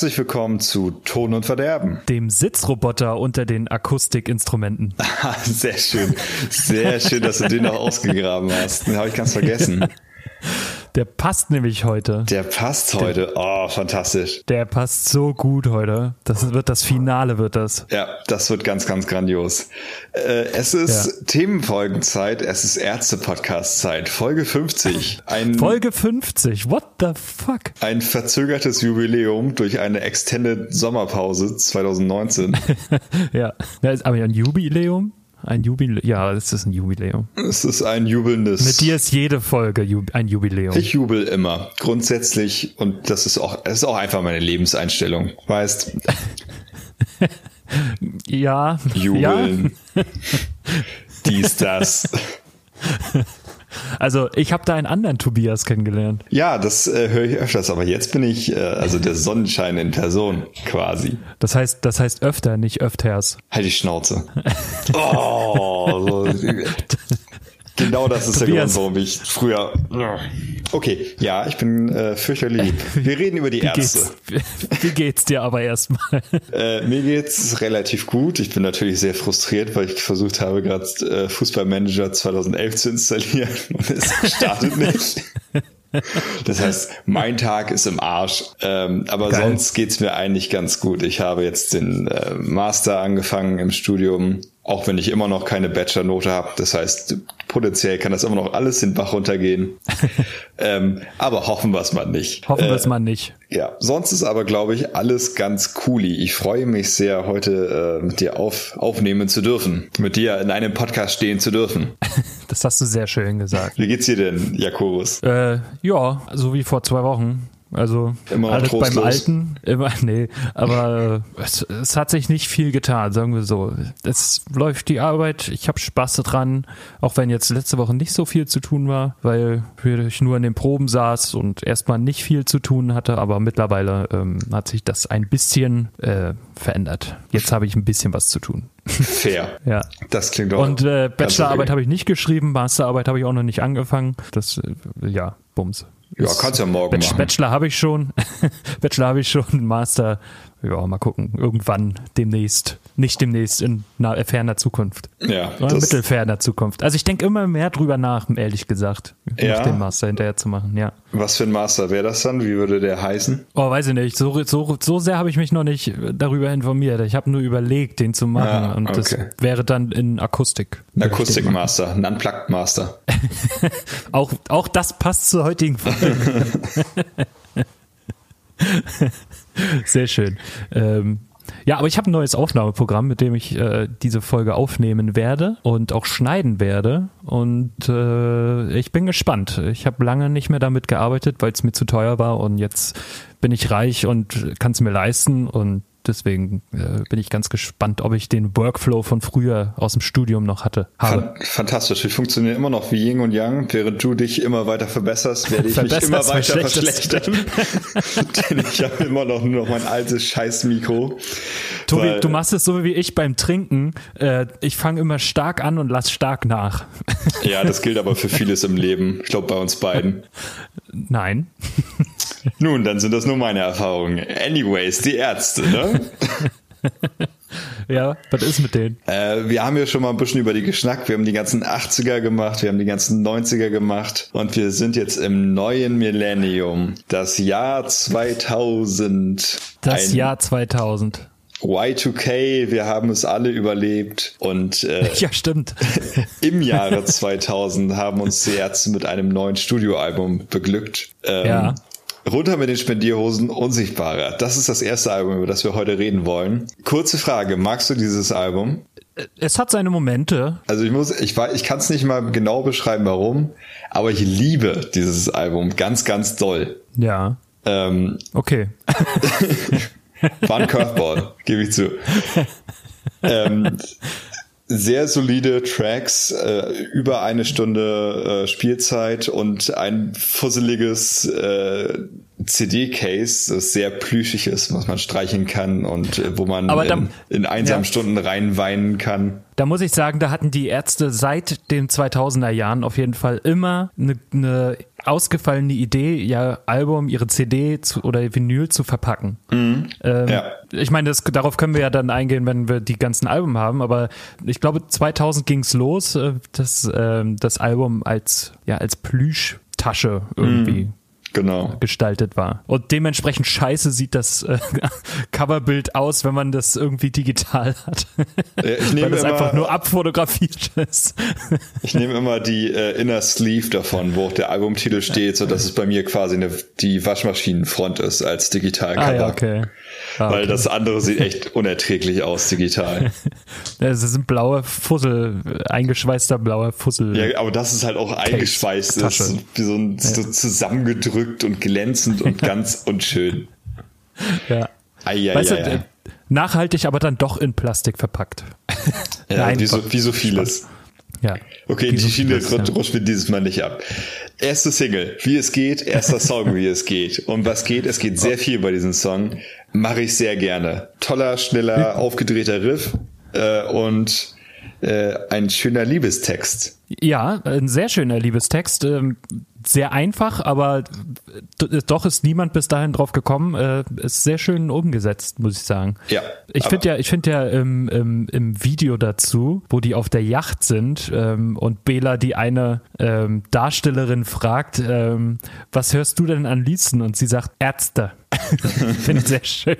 Herzlich willkommen zu Ton und Verderben. Dem Sitzroboter unter den Akustikinstrumenten. Sehr schön. Sehr schön, dass du den noch ausgegraben hast. Den habe ich ganz vergessen. Der passt nämlich heute. Der passt heute. Oh, fantastisch. Der passt so gut heute. Das wird das Finale, wird das. Ja, das wird ganz, ganz grandios. Äh, es ist ja. Themenfolgenzeit. Es ist Ärzte-Podcast-Zeit. Folge 50. Ein, Folge 50. What the fuck? Ein verzögertes Jubiläum durch eine Extended Sommerpause 2019. ja, aber ein Jubiläum? Ein Jubiläum? Ja, es ist ein Jubiläum. Es ist ein jubelndes. Mit dir ist jede Folge ein Jubiläum. Ich jubel immer. Grundsätzlich. Und das ist auch, das ist auch einfach meine Lebenseinstellung. Weißt. ja. Jubeln. Ja. Dies, das. Also ich habe da einen anderen Tobias kennengelernt. Ja, das äh, höre ich öfters, aber jetzt bin ich äh, also der Sonnenschein in Person quasi. Das heißt, das heißt öfter, nicht öfters. Halt die Schnauze. oh, so. Genau das ist Tobias. der Grund, warum ich früher. Okay, ja, ich bin äh, fürchterlich. Wir reden über die wie Ärzte. Geht's, wie geht's dir aber erstmal? Äh, mir geht's relativ gut. Ich bin natürlich sehr frustriert, weil ich versucht habe, gerade äh, Fußballmanager 2011 zu installieren und es startet nicht. Das heißt, mein Tag ist im Arsch. Ähm, aber Geil. sonst geht's mir eigentlich ganz gut. Ich habe jetzt den äh, Master angefangen im Studium auch wenn ich immer noch keine Bachelor-Note habe. Das heißt, potenziell kann das immer noch alles den Bach runtergehen. ähm, aber hoffen wir es mal nicht. Hoffen wir es äh, mal nicht. Ja, sonst ist aber, glaube ich, alles ganz cooli. Ich freue mich sehr, heute äh, mit dir auf, aufnehmen zu dürfen. Mit dir in einem Podcast stehen zu dürfen. das hast du sehr schön gesagt. Wie geht's dir denn, Jakobus? Äh, ja, so wie vor zwei Wochen. Also immer alles trostlos. beim Alten, immer, nee, aber es, es, hat sich nicht viel getan, sagen wir so. Es läuft die Arbeit, ich habe Spaß dran, auch wenn jetzt letzte Woche nicht so viel zu tun war, weil ich nur in den Proben saß und erstmal nicht viel zu tun hatte, aber mittlerweile ähm, hat sich das ein bisschen äh, verändert. Jetzt habe ich ein bisschen was zu tun. Fair. ja. Das klingt doch. Und äh, Bachelorarbeit habe ich nicht geschrieben, Masterarbeit habe ich auch noch nicht angefangen. Das, äh, ja, Bums. Ja, kannst ja morgen Bachelor, machen. Bachelor habe ich schon. Bachelor habe ich schon. Master, ja, mal gucken. Irgendwann demnächst. Nicht demnächst in naher, ferner Zukunft. Ja. Oder mittelferner Zukunft. Also ich denke immer mehr drüber nach, ehrlich gesagt. Ja. den Master hinterher zu machen, ja. Was für ein Master wäre das dann? Wie würde der heißen? Oh, weiß ich nicht. So, so, so sehr habe ich mich noch nicht darüber informiert. Ich habe nur überlegt, den zu machen. Ah, und okay. das wäre dann in Akustik. Ein Akustikmaster, ein Unplugged Master. auch, auch das passt zur heutigen Folge. Sehr schön. Ähm, ja, aber ich habe ein neues Aufnahmeprogramm, mit dem ich äh, diese Folge aufnehmen werde und auch schneiden werde. Und äh, ich bin gespannt. Ich habe lange nicht mehr damit gearbeitet, weil es mir zu teuer war. Und jetzt bin ich reich und kann es mir leisten. Und deswegen äh, bin ich ganz gespannt, ob ich den Workflow von früher aus dem Studium noch hatte. Habe. Fantastisch. Wir funktionieren immer noch wie Yin und Yang. Während du dich immer weiter verbesserst, werde ich mich immer weiter verschlechtern. Denn ich habe immer noch nur noch mein altes Scheiß-Mikro. Tobi, du machst es so wie ich beim Trinken. Äh, ich fange immer stark an und lass stark nach. ja, das gilt aber für vieles im Leben. Ich glaube bei uns beiden. Nein. Nun, dann sind das nur meine Erfahrungen. Anyways, die Ärzte, ne? ja, was ist mit denen? Äh, wir haben ja schon mal ein bisschen über die geschnackt. Wir haben die ganzen 80er gemacht, wir haben die ganzen 90er gemacht und wir sind jetzt im neuen Millennium. Das Jahr 2000. Das Jahr 2000. Y2K, wir haben es alle überlebt und äh, ja, stimmt. im Jahre 2000 haben uns die Ärzte mit einem neuen Studioalbum beglückt. Ähm, ja. Runter mit den Spendierhosen, Unsichtbarer. Das ist das erste Album, über das wir heute reden wollen. Kurze Frage, magst du dieses Album? Es hat seine Momente. Also ich muss, ich weiß, ich kann es nicht mal genau beschreiben, warum, aber ich liebe dieses Album ganz, ganz doll. Ja. Ähm, okay. War ein Curveball, gebe ich zu. ähm, sehr solide Tracks, äh, über eine Stunde äh, Spielzeit und ein fusseliges äh, CD-Case, das sehr plüschig ist, was man streichen kann und äh, wo man da, in, in, einsamen ja. Stunden reinweinen kann. Da muss ich sagen, da hatten die Ärzte seit den 2000er Jahren auf jeden Fall immer eine, eine ausgefallene Idee, ja Album, ihre CD zu, oder Vinyl zu verpacken. Mhm. Ähm, ja. Ich meine, das, darauf können wir ja dann eingehen, wenn wir die ganzen Alben haben, aber ich glaube 2000 ging's los, äh, das, äh, das Album als, ja, als Plüschtasche irgendwie. Mhm genau. gestaltet war. Und dementsprechend scheiße sieht das äh, Coverbild aus, wenn man das irgendwie digital hat. Ja, ich nehme Weil es einfach nur abfotografiert ist. ich nehme immer die äh, Inner Sleeve davon, wo auch der Albumtitel steht, so dass es bei mir quasi eine, die Waschmaschinenfront ist als Digitalcover. Ah, ja, okay. Ah, Weil okay. das andere sieht echt unerträglich aus digital. Das sind blaue Fussel, eingeschweißter blauer Fussel. Ja, aber das ist halt auch eingeschweißt, ist, wie so, ein, so zusammengedrückt und glänzend und ganz unschön. Ja. Ai, ai, weißt ai, du, nachhaltig, aber dann doch in Plastik verpackt. Ja, Nein, wie, so, wie so vieles. Ja. Okay, die Schiene rutschen wir dieses Mal nicht ab. Erste Single, wie es geht, erster Song, wie es geht. Und was geht? Es geht sehr viel bei diesem Song. Mache ich sehr gerne. Toller, schneller, aufgedrehter Riff äh, und äh, ein schöner Liebestext. Ja, ein sehr schöner Liebestext. Ähm, sehr einfach, aber doch ist niemand bis dahin drauf gekommen. Äh, ist sehr schön umgesetzt, muss ich sagen. Ja. Ich finde ja, ich finde ja im, im, im Video dazu, wo die auf der Yacht sind ähm, und Bela die eine ähm, Darstellerin fragt, ähm, was hörst du denn an liebsten? Und sie sagt Ärzte. Finde ich sehr schön.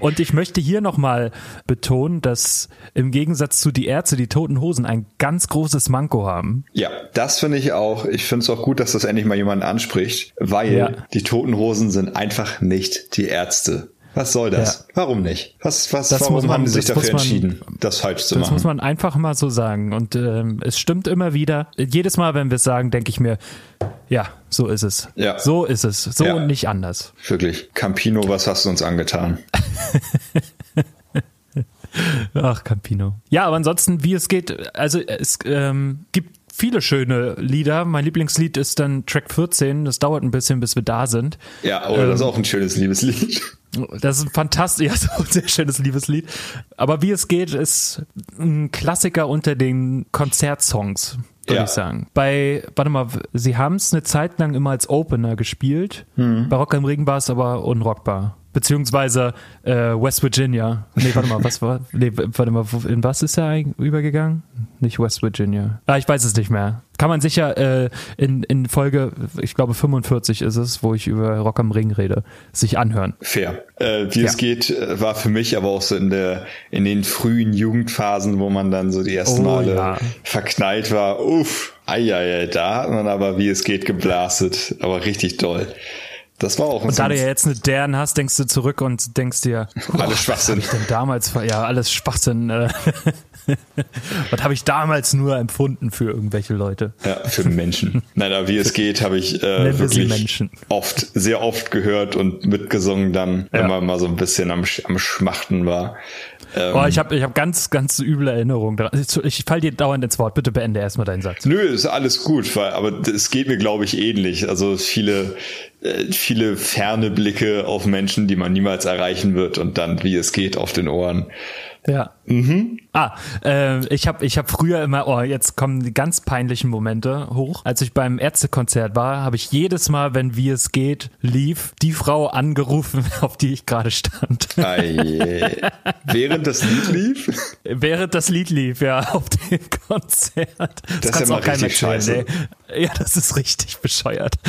Und ich möchte hier nochmal betonen, dass im Gegensatz zu die Ärzte die Toten Hosen ein ganz großes Manko haben. Ja, das finde ich auch. Ich finde es auch gut, dass das endlich mal jemand anspricht, weil ja. die Toten Hosen sind einfach nicht die Ärzte. Was soll das? Ja. Warum nicht? Was, was, das warum man, haben sie sich dafür man, entschieden, das falsch zu das machen? Das muss man einfach mal so sagen. Und ähm, es stimmt immer wieder. Jedes Mal, wenn wir es sagen, denke ich mir, ja, so ist es. Ja. So ist es. So ja. und nicht anders. Wirklich. Campino, was hast du uns angetan? Ach, Campino. Ja, aber ansonsten, wie es geht, also es ähm, gibt viele schöne Lieder. Mein Lieblingslied ist dann Track 14. Das dauert ein bisschen, bis wir da sind. Ja, aber ähm, das ist auch ein schönes Liebeslied. Das ist ein fantastisch, ja, so ein sehr schönes Liebeslied. Aber wie es geht, ist ein Klassiker unter den Konzertsongs, würde ja. ich sagen. Bei, warte mal, sie haben es eine Zeit lang immer als Opener gespielt. Mhm. Bei Rock am Ring war es aber unrockbar beziehungsweise äh, West Virginia. Nee, warte mal, was war? Nee, warte mal, in was ist er übergegangen? Nicht West Virginia. Ah, ich weiß es nicht mehr. Kann man sicher äh, in, in Folge, ich glaube 45 ist es, wo ich über Rock am Ring rede, sich anhören. Fair. Äh, wie ja. es geht, äh, war für mich aber auch so in der in den frühen Jugendphasen, wo man dann so die ersten oh, Male ja. verknallt war. Uff, eieiei, da hat man aber wie es geht geblastet, aber richtig doll. Das war auch ein Und da du ja jetzt eine deren hast, denkst du zurück und denkst dir, alles Schwachsinn. Was ich denn damals, ja, alles Schwachsinn. Äh. was habe ich damals nur empfunden für irgendwelche Leute? Ja, für Menschen. Nein, aber wie es geht, habe ich äh, wirklich oft, sehr oft gehört und mitgesungen dann, ja. wenn man mal so ein bisschen am, am Schmachten war. Ähm, oh, ich habe ich hab ganz, ganz üble Erinnerungen daran. Ich, ich fall dir dauernd ins Wort. Bitte beende erstmal deinen Satz. Nö, ist alles gut, weil, aber es geht mir, glaube ich, ähnlich. Also viele, viele ferne Blicke auf Menschen, die man niemals erreichen wird und dann, wie es geht, auf den Ohren. Ja. Mhm. Ah, äh, ich habe ich hab früher immer, oh, jetzt kommen die ganz peinlichen Momente hoch. Als ich beim Ärztekonzert war, habe ich jedes Mal, wenn wie es geht, lief, die Frau angerufen, auf die ich gerade stand. Während das Lied lief? Während das Lied lief, ja, auf dem Konzert. Das, das ist ja auch keiner scheiße. Nee. Ja, das ist richtig bescheuert.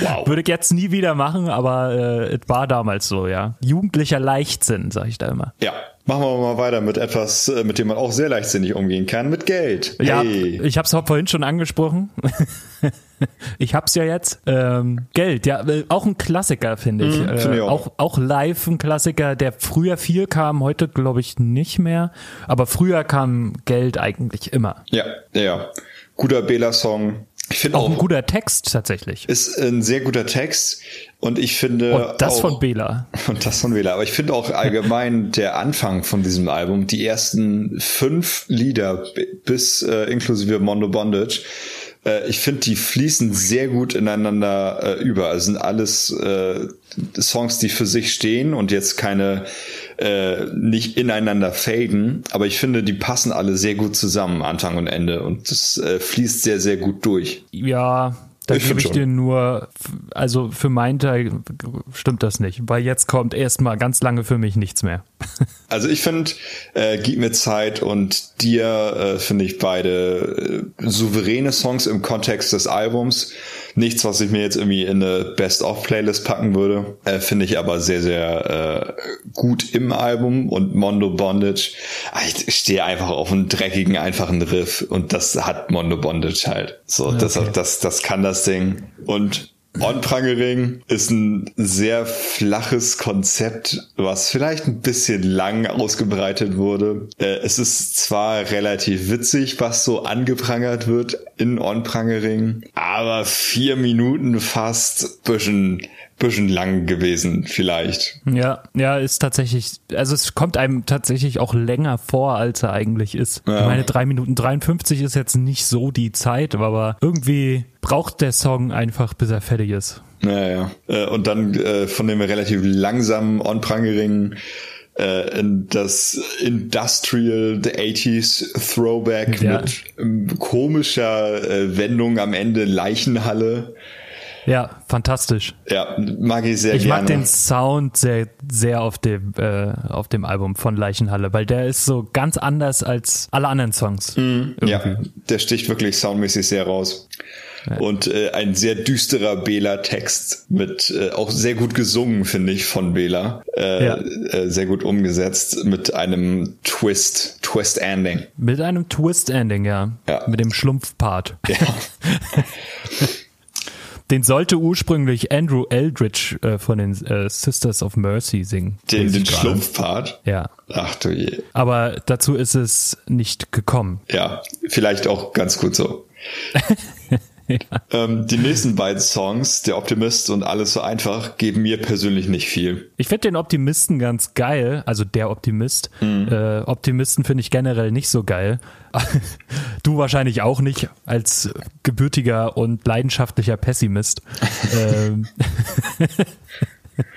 Wow. Würde ich jetzt nie wieder machen, aber äh, es war damals so, ja. Jugendlicher Leichtsinn, sag ich da immer. Ja, Machen wir mal weiter mit etwas, äh, mit dem man auch sehr leichtsinnig umgehen kann, mit Geld. Ja, ich habe es vorhin schon angesprochen. ich hab's ja jetzt. Ähm, Geld, ja, äh, auch ein Klassiker, finde ich. Mm, find ich auch. auch. auch. live ein Klassiker, der früher viel kam, heute glaube ich nicht mehr. Aber früher kam Geld eigentlich immer. Ja, ja. Guter Bela-Song, ich finde auch, auch, ein guter Text tatsächlich. Ist ein sehr guter Text und ich finde und das auch, von Bela und das von Bela. Aber ich finde auch allgemein der Anfang von diesem Album, die ersten fünf Lieder bis äh, inklusive Mondo Bondage, äh, ich finde, die fließen sehr gut ineinander äh, über. Also sind alles äh, Songs, die für sich stehen und jetzt keine äh, nicht ineinander faden, aber ich finde, die passen alle sehr gut zusammen, Anfang und Ende, und das äh, fließt sehr, sehr gut durch. Ja, Da ich gebe ich dir nur, also für meinen Teil stimmt das nicht, weil jetzt kommt erstmal ganz lange für mich nichts mehr. Also ich finde, äh, Gib mir Zeit und dir äh, finde ich beide äh, souveräne Songs im Kontext des Albums. Nichts, was ich mir jetzt irgendwie in eine Best-of-Playlist packen würde. Äh, finde ich aber sehr, sehr äh, gut im Album und Mondo Bondage. Ah, ich stehe einfach auf einen dreckigen, einfachen Riff und das hat Mondo Bondage halt. So, okay. das, das, das kann das Ding. Und On-Prangering ist ein sehr flaches Konzept, was vielleicht ein bisschen lang ausgebreitet wurde. Äh, es ist zwar relativ witzig, was so angeprangert wird in On-Prangering, aber vier Minuten fast bisschen bisschen lang gewesen, vielleicht. Ja, ja, ist tatsächlich, also es kommt einem tatsächlich auch länger vor, als er eigentlich ist. Ja. Ich meine, drei Minuten 53 ist jetzt nicht so die Zeit, aber irgendwie braucht der Song einfach, bis er fertig ist. Naja, ja. Äh, und dann äh, von dem relativ langsamen On-Prangering äh, in das Industrial the 80s Throwback ja. mit ähm, komischer Wendung am Ende Leichenhalle. Ja, fantastisch. Ja, mag ich sehr ich gerne. Ich mag den Sound sehr, sehr auf dem, äh, auf dem Album von Leichenhalle, weil der ist so ganz anders als alle anderen Songs. Mm, ja, der sticht wirklich soundmäßig sehr raus. Ja. Und äh, ein sehr düsterer Bela-Text mit äh, auch sehr gut gesungen, finde ich, von Bela. Äh, ja. äh, sehr gut umgesetzt mit einem Twist, Twist-Ending. Mit einem Twist-Ending, ja. ja. Mit dem Schlumpfpart. Ja. Den sollte ursprünglich Andrew Eldridge äh, von den äh, Sisters of Mercy singen. Den, den Schlumpfpart? Ja. Ach du je. Aber dazu ist es nicht gekommen. Ja, vielleicht auch ganz gut so. ähm, die nächsten beiden Songs, Der Optimist und Alles so einfach, geben mir persönlich nicht viel. Ich finde den Optimisten ganz geil, also der Optimist. Mhm. Äh, Optimisten finde ich generell nicht so geil. du wahrscheinlich auch nicht, als gebürtiger und leidenschaftlicher Pessimist. ähm,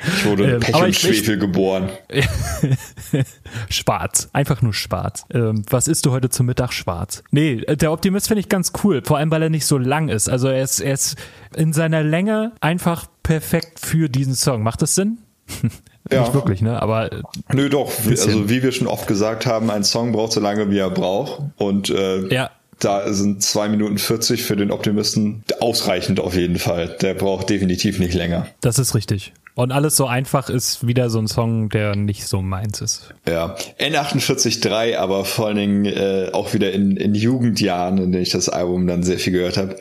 ich wurde in ähm, Pech und Schwefel geboren. schwarz. Einfach nur schwarz. Ähm, was isst du heute zum Mittag? Schwarz. Nee, äh, der Optimist finde ich ganz cool. Vor allem, weil er nicht so lang ist. Also er ist, er ist in seiner Länge einfach perfekt für diesen Song. Macht das Sinn? Ja. Nicht wirklich, ne? Aber. Äh, Nö, doch. Also, wie wir schon oft gesagt haben, ein Song braucht so lange, wie er braucht. Und äh, ja. da sind zwei Minuten 40 für den Optimisten ausreichend auf jeden Fall. Der braucht definitiv nicht länger. Das ist richtig. Und alles so einfach ist wieder so ein Song, der nicht so meins ist. Ja, N48.3, aber vor allen Dingen äh, auch wieder in, in Jugendjahren, in denen ich das Album dann sehr viel gehört habe.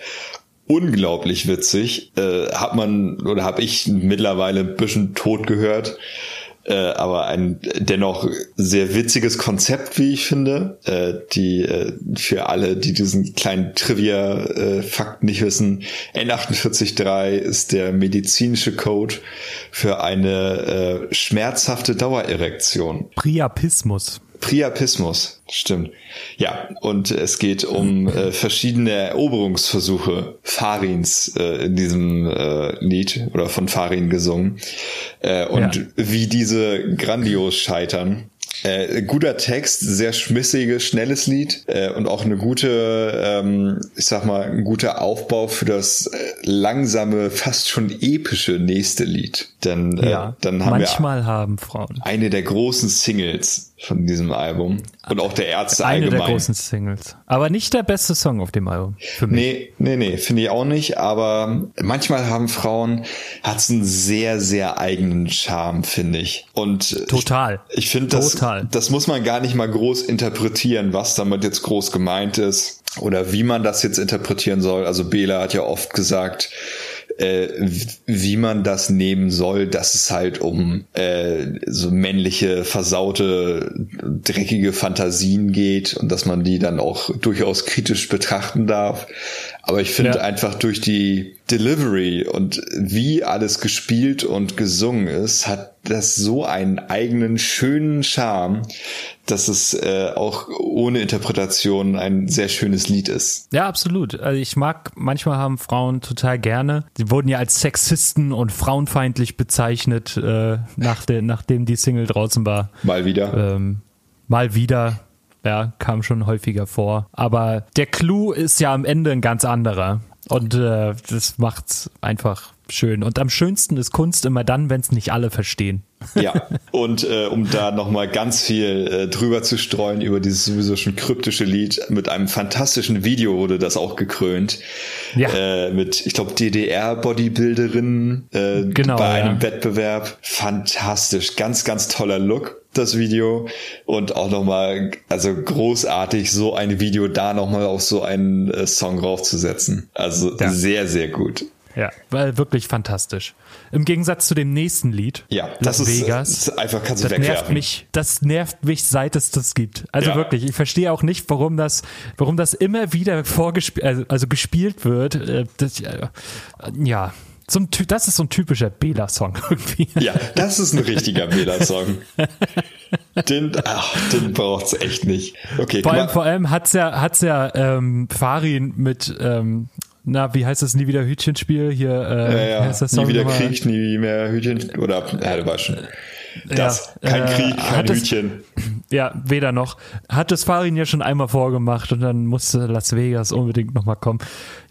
Unglaublich witzig. Äh, hat man oder habe ich mittlerweile ein bisschen tot gehört äh, aber ein dennoch sehr witziges Konzept, wie ich finde. Äh, die äh, für alle, die diesen kleinen Trivia-Fakt nicht wissen, N483 ist der medizinische Code für eine äh, schmerzhafte Dauererektion. Priapismus. Priapismus, stimmt. Ja, und es geht um äh, verschiedene Eroberungsversuche Farins äh, in diesem äh, Lied oder von Farin gesungen äh, und ja. wie diese grandios scheitern. Äh, guter Text, sehr schmissiges, schnelles Lied äh, und auch eine gute, ähm, ich sag mal, ein guter Aufbau für das äh, langsame, fast schon epische nächste Lied. Denn äh, ja, dann haben manchmal wir haben Frauen eine der großen Singles von diesem Album. Und auch der Ärzte Eine allgemein. der großen Singles. Aber nicht der beste Song auf dem Album. Für mich. Nee, nee, nee, finde ich auch nicht. Aber manchmal haben Frauen, hat einen sehr, sehr eigenen Charme, finde ich. Und Total. Ich, ich finde, das, das muss man gar nicht mal groß interpretieren, was damit jetzt groß gemeint ist. Oder wie man das jetzt interpretieren soll. Also Bela hat ja oft gesagt, äh, wie man das nehmen soll, dass es halt um äh, so männliche, versaute, dreckige Fantasien geht und dass man die dann auch durchaus kritisch betrachten darf. Aber ich finde ja. einfach durch die Delivery und wie alles gespielt und gesungen ist, hat das so einen eigenen schönen Charme, dass es äh, auch ohne Interpretation ein sehr schönes Lied ist. Ja, absolut. Also ich mag, manchmal haben Frauen total gerne, sie wurden ja als Sexisten und frauenfeindlich bezeichnet, äh, nach der, nachdem die Single draußen war. Mal wieder. Ähm, mal wieder ja, kam schon häufiger vor. Aber der Clou ist ja am Ende ein ganz anderer. Und äh, das macht's einfach schön. Und am schönsten ist Kunst immer dann, wenn es nicht alle verstehen. Ja, und äh, um da nochmal ganz viel äh, drüber zu streuen über dieses sowieso schon kryptische Lied, mit einem fantastischen Video wurde das auch gekrönt. Ja. Äh, mit, ich glaube, DDR-Bodybuilderinnen äh, genau, bei einem ja. Wettbewerb. Fantastisch, ganz, ganz toller Look das Video und auch nochmal, also großartig, so ein Video da nochmal auf so einen äh, Song raufzusetzen. Also ja. sehr, sehr gut. Ja, weil wirklich fantastisch. Im Gegensatz zu dem nächsten Lied, ja, das Las ist, Vegas, ist einfach kannst du das wegwerfen. nervt mich. Das nervt mich, seit es das gibt. Also ja. wirklich, ich verstehe auch nicht, warum das, warum das immer wieder vorgespielt, also, also gespielt wird. Äh, das, ja, so ein, das ist so ein typischer Bela-Song irgendwie. Ja, das ist ein richtiger Bela-Song. Den, ach, den braucht's echt nicht. Okay, vor allem, vor allem hat's ja, hat's ja ähm, Farin mit ähm, na, wie heißt das nie wieder Hütchenspiel hier? Äh, ja, ja. nie wieder Krieg, nie mehr Hütchen oder ja, du weißt schon. Das, ja, kein äh, Krieg, kein Hütchen. Es, ja, weder noch. Hat das Farin ja schon einmal vorgemacht und dann musste Las Vegas unbedingt nochmal kommen.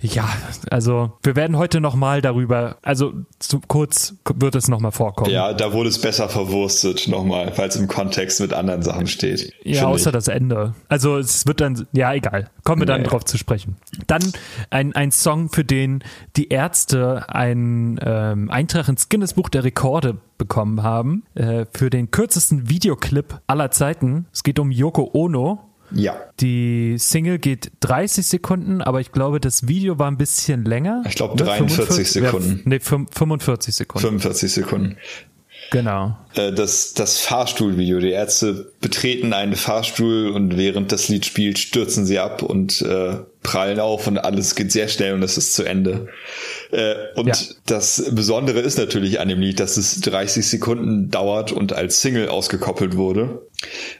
Ja, also wir werden heute nochmal darüber, also zu kurz wird es nochmal vorkommen. Ja, da wurde es besser verwurstet nochmal, weil es im Kontext mit anderen Sachen steht. Ja, außer ich. das Ende. Also es wird dann, ja egal, kommen wir dann drauf zu sprechen. Dann ein, ein Song, für den die Ärzte einen ähm, Eintrag ins Guinness Buch der Rekorde bekommen haben, äh, für den kürzesten Videoclip aller Zeiten. Es geht um Yoko Ono, ja. Die Single geht 30 Sekunden, aber ich glaube, das Video war ein bisschen länger. Ich glaube 43 Sekunden. Ja, nee, 45 Sekunden. 45 Sekunden. Genau. Äh, das, das Fahrstuhlvideo. Die Ärzte betreten einen Fahrstuhl und während das Lied spielt, stürzen sie ab und äh, prallen auf und alles geht sehr schnell und es ist zu Ende. Äh, und ja. das Besondere ist natürlich an dem Lied, dass es 30 Sekunden dauert und als Single ausgekoppelt wurde.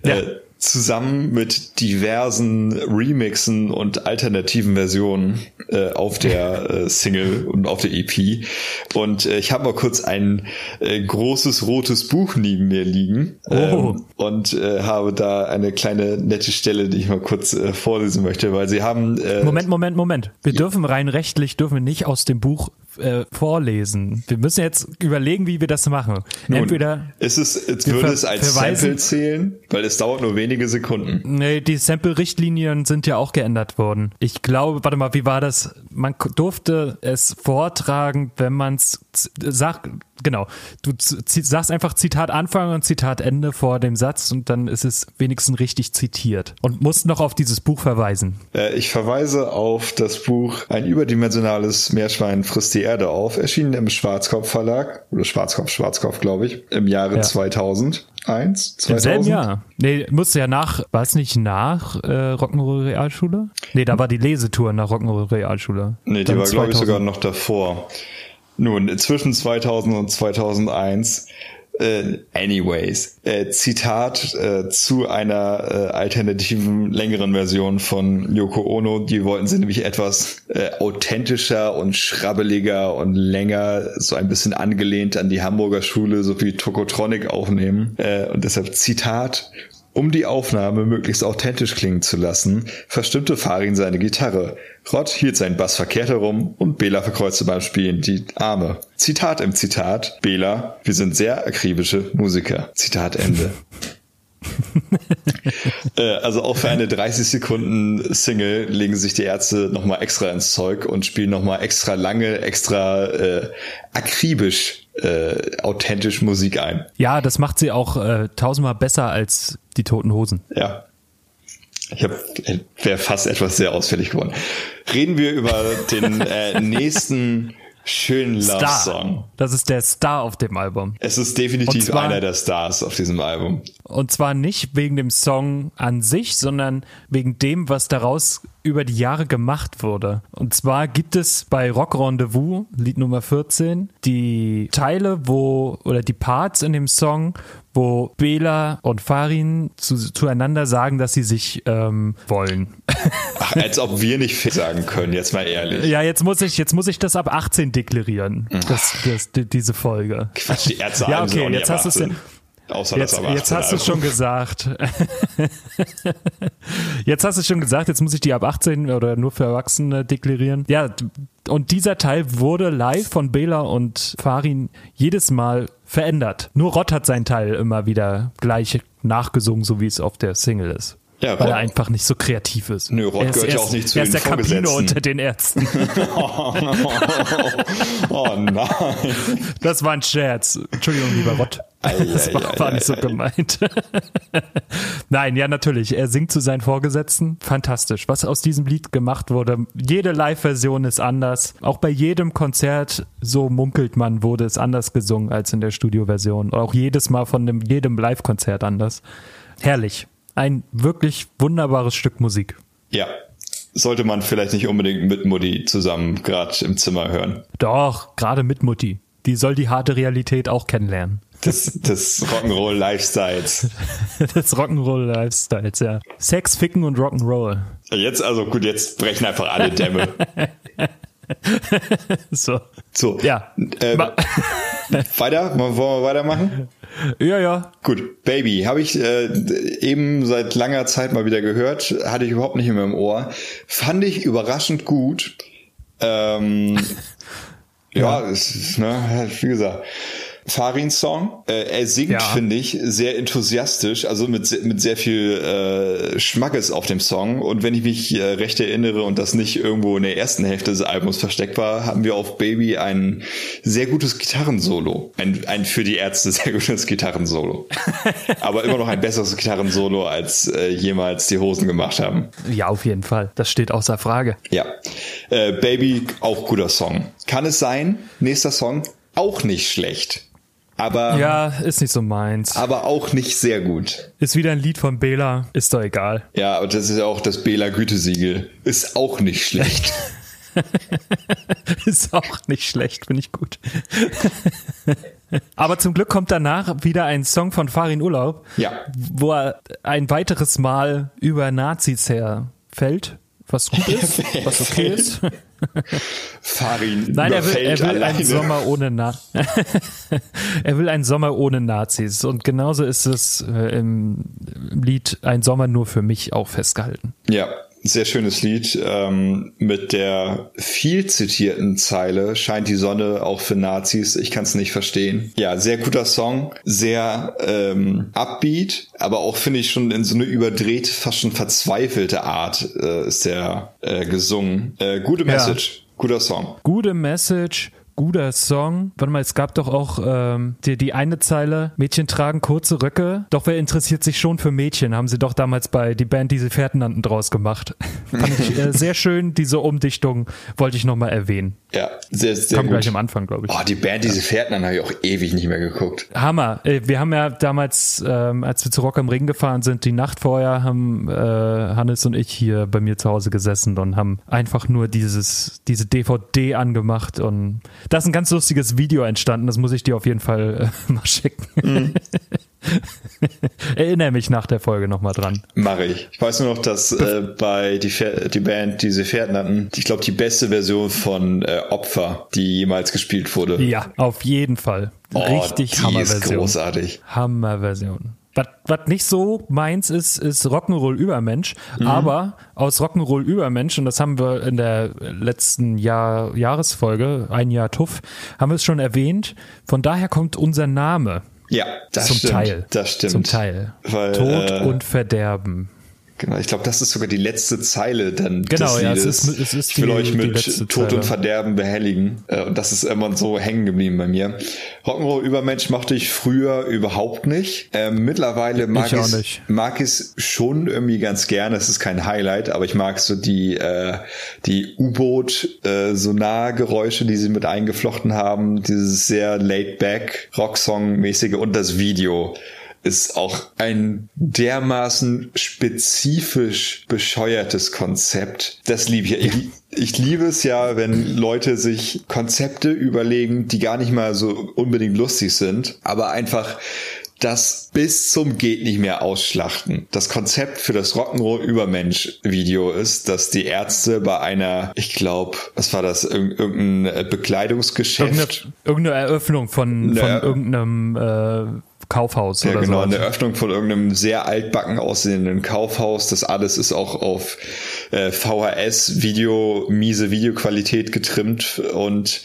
Ja. Zusammen mit diversen Remixen und alternativen Versionen äh, auf der äh, Single und auf der EP. Und äh, ich habe mal kurz ein äh, großes rotes Buch neben mir liegen oh. ähm, und äh, habe da eine kleine nette Stelle, die ich mal kurz äh, vorlesen möchte, weil sie haben. Moment, Moment, Moment. Wir dürfen rein rechtlich dürfen wir nicht aus dem Buch äh, vorlesen. Wir müssen jetzt überlegen, wie wir das machen. Nun, Entweder ist es, jetzt würde es als Sample zählen, weil es dauert nur wenige Sekunden. Nee, die Sample-Richtlinien sind ja auch geändert worden. Ich glaube, warte mal, wie war das? Man durfte es vortragen, wenn man es sagt, genau, du sagst einfach Zitat Anfang und Zitat Ende vor dem Satz und dann ist es wenigstens richtig zitiert und musst noch auf dieses Buch verweisen. Äh, ich verweise auf das Buch Ein überdimensionales Meerschwein frisst die Erde auf, erschienen im Schwarzkopf Verlag oder Schwarzkopf, Schwarzkopf, glaube ich, im Jahre ja. 2000. 1, 2000? Im selben Jahr. Nee, musste ja nach, war es nicht nach äh, Rock'n'Roll Realschule? Nee, da war die Lesetour nach Rock'n'Roll Realschule. Nee, die Dann war, glaube ich, sogar noch davor. Nun, zwischen 2000 und 2001 äh, anyways, äh, Zitat äh, zu einer äh, alternativen, längeren Version von Yoko Ono. Die wollten sie nämlich etwas äh, authentischer und schrabbeliger und länger, so ein bisschen angelehnt an die Hamburger Schule, so wie Tokotronic aufnehmen. Äh, und deshalb Zitat um die Aufnahme möglichst authentisch klingen zu lassen, verstimmte Farin seine Gitarre. Rott hielt seinen Bass verkehrt herum und Bela verkreuzte beim Spielen die Arme. Zitat im Zitat. Bela, wir sind sehr akribische Musiker. Zitat Ende. Äh, also auch für eine 30 Sekunden Single legen sich die Ärzte nochmal extra ins Zeug und spielen nochmal extra lange, extra äh, akribisch, äh, authentisch Musik ein. Ja, das macht sie auch äh, tausendmal besser als die Toten Hosen. Ja. Ich hab, wäre fast etwas sehr ausführlich geworden. Reden wir über den äh, nächsten schönen Love-Song. Das ist der Star auf dem Album. Es ist definitiv zwar, einer der Stars auf diesem Album. Und zwar nicht wegen dem Song an sich, sondern wegen dem, was daraus über die Jahre gemacht wurde. Und zwar gibt es bei Rock Rendezvous, Lied Nummer 14, die Teile, wo, oder die Parts in dem Song, wo Bela und Farin zu, zueinander sagen, dass sie sich ähm, wollen. Ach, als ob wir nicht viel sagen können, jetzt mal ehrlich. Ja, jetzt muss ich, jetzt muss ich das ab 18 deklarieren, das, das, diese Folge. Quatsch, die Ärzte ja, okay, jetzt hast du es ja. Außer jetzt, das jetzt hast du es schon gesagt. jetzt hast du es schon gesagt, jetzt muss ich die ab 18 oder nur für Erwachsene deklarieren. Ja, Und dieser Teil wurde live von Bela und Farin jedes Mal verändert. Nur Rott hat seinen Teil immer wieder gleich nachgesungen, so wie es auf der Single ist. Ja, weil Rott, er einfach nicht so kreativ ist. Nö, Rott gehört ja auch nicht zu er den Er ist der Campino unter den Ärzten. oh, oh, oh, nein. Das war ein Scherz. Entschuldigung, lieber Rott. Das war, war nicht so gemeint. Nein, ja, natürlich. Er singt zu seinen Vorgesetzten. Fantastisch. Was aus diesem Lied gemacht wurde. Jede Live-Version ist anders. Auch bei jedem Konzert, so munkelt man, wurde es anders gesungen als in der Studioversion. Auch jedes Mal von dem, jedem Live-Konzert anders. Herrlich ein wirklich wunderbares Stück Musik. Ja, sollte man vielleicht nicht unbedingt mit Mutti zusammen gerade im Zimmer hören. Doch, gerade mit Mutti. Die soll die harte Realität auch kennenlernen. Das, das Rock'n'Roll Lifestyles. das Rock'n'Roll Lifestyles, ja. Sex, Ficken und Rock'n'Roll. Jetzt, also gut, jetzt brechen einfach alle Dämme. so. So. Ja. Äh, weiter? Wollen wir weitermachen? Ja, ja. Gut, Baby, habe ich äh, eben seit langer Zeit mal wieder gehört, hatte ich überhaupt nicht mehr im Ohr. Fand ich überraschend gut. Ähm, ja, ja ist, ne, wie gesagt. Farins Song. Äh, er singt, ja. finde ich, sehr enthusiastisch, also mit, mit sehr viel äh, Schmackes auf dem Song. Und wenn ich mich äh, recht erinnere und das nicht irgendwo in der ersten Hälfte des Albums versteckt war, haben wir auf Baby ein sehr gutes Gitarrensolo. Ein, ein für die Ärzte sehr gutes Gitarrensolo. Aber immer noch ein besseres Gitarrensolo, als äh, jemals die Hosen gemacht haben. Ja, auf jeden Fall. Das steht außer Frage. Ja. Äh, Baby, auch guter Song. Kann es sein? Nächster Song, auch nicht schlecht. Aber ja, ist nicht so meins. Aber auch nicht sehr gut. Ist wieder ein Lied von Bela, ist doch egal. Ja, und das ist ja auch das Bela Gütesiegel. Ist auch nicht schlecht. ist auch nicht schlecht, finde ich gut. Aber zum Glück kommt danach wieder ein Song von Farin Urlaub, ja. wo er ein weiteres Mal über Nazis herfällt was gut ist, was okay ist. Farin Nein, er will, er will einen Sommer ohne Na Er will einen Sommer ohne Nazis. Und genauso ist es äh, im Lied Ein Sommer nur für mich auch festgehalten. Ja, sehr schönes Lied. Ähm, mit der viel zitierten Zeile scheint die Sonne auch für Nazis. Ich kann es nicht verstehen. Ja, sehr guter Song, sehr ähm, upbeat, aber auch finde ich schon in so eine überdreht, fast schon verzweifelte Art äh, ist der äh, gesungen. Äh, gute Message, ja. guter Song. Gute Message guter Song. Warte mal, es gab doch auch ähm, die, die eine Zeile, Mädchen tragen kurze Röcke. Doch wer interessiert sich schon für Mädchen? Haben sie doch damals bei die Band diese Pferden nannten draus gemacht. Fand ich äh, sehr schön, diese Umdichtung wollte ich nochmal erwähnen. Ja, sehr, sehr Kam gut. gleich am Anfang, glaube ich. Oh, die Band, diese Pferden, habe ich auch ewig nicht mehr geguckt. Hammer. Äh, wir haben ja damals, ähm, als wir zu Rock am Ring gefahren sind, die Nacht vorher, haben äh, Hannes und ich hier bei mir zu Hause gesessen und haben einfach nur dieses, diese DVD angemacht und da ist ein ganz lustiges Video entstanden, das muss ich dir auf jeden Fall äh, mal schicken. Mhm. Erinnere mich nach der Folge nochmal dran. Mache ich. Ich weiß nur noch, dass äh, bei die, die Band, die sie Pferden hatten, ich glaube, die beste Version von äh, Opfer, die jemals gespielt wurde. Ja, auf jeden Fall. Oh, Richtig Hammerversion. Ist großartig. Hammerversion. Was nicht so meins ist, ist Rock'n'Roll Übermensch. Mhm. Aber aus Rock'n'Roll Übermensch, und das haben wir in der letzten Jahr, Jahresfolge, ein Jahr Tuff, haben wir es schon erwähnt. Von daher kommt unser Name. Ja, das zum stimmt. Teil. Das stimmt. Zum Teil. Weil, Tod äh, und Verderben. Genau, ich glaube, das ist sogar die letzte Zeile dann genau, des ja, Liedes. Es ist, es ist ich will die, euch mit Tod und Verderben behelligen. Äh, und das ist immer so hängen geblieben bei mir. Rock'n'Roll Übermensch mochte ich früher überhaupt nicht. Ähm, mittlerweile mag ich es mag es schon irgendwie ganz gerne. Es ist kein Highlight, aber ich mag so die äh, die U-Boot äh, die sie mit eingeflochten haben. Dieses sehr laid back Rocksong mäßige und das Video ist auch ein dermaßen spezifisch bescheuertes Konzept. Das liebe ich. ich. Ich liebe es ja, wenn Leute sich Konzepte überlegen, die gar nicht mal so unbedingt lustig sind, aber einfach das bis zum geht nicht mehr ausschlachten. Das Konzept für das Rock'n'Roll Übermensch Video ist, dass die Ärzte bei einer, ich glaube, was war das, irgendein Bekleidungsgeschäft, irgendeine, irgendeine Eröffnung von, von irgendeinem äh, Kaufhaus ja, oder genau, so. eine Öffnung von irgendeinem sehr altbacken aussehenden Kaufhaus. Das alles ist auch auf äh, VHS-Video, miese Videoqualität getrimmt und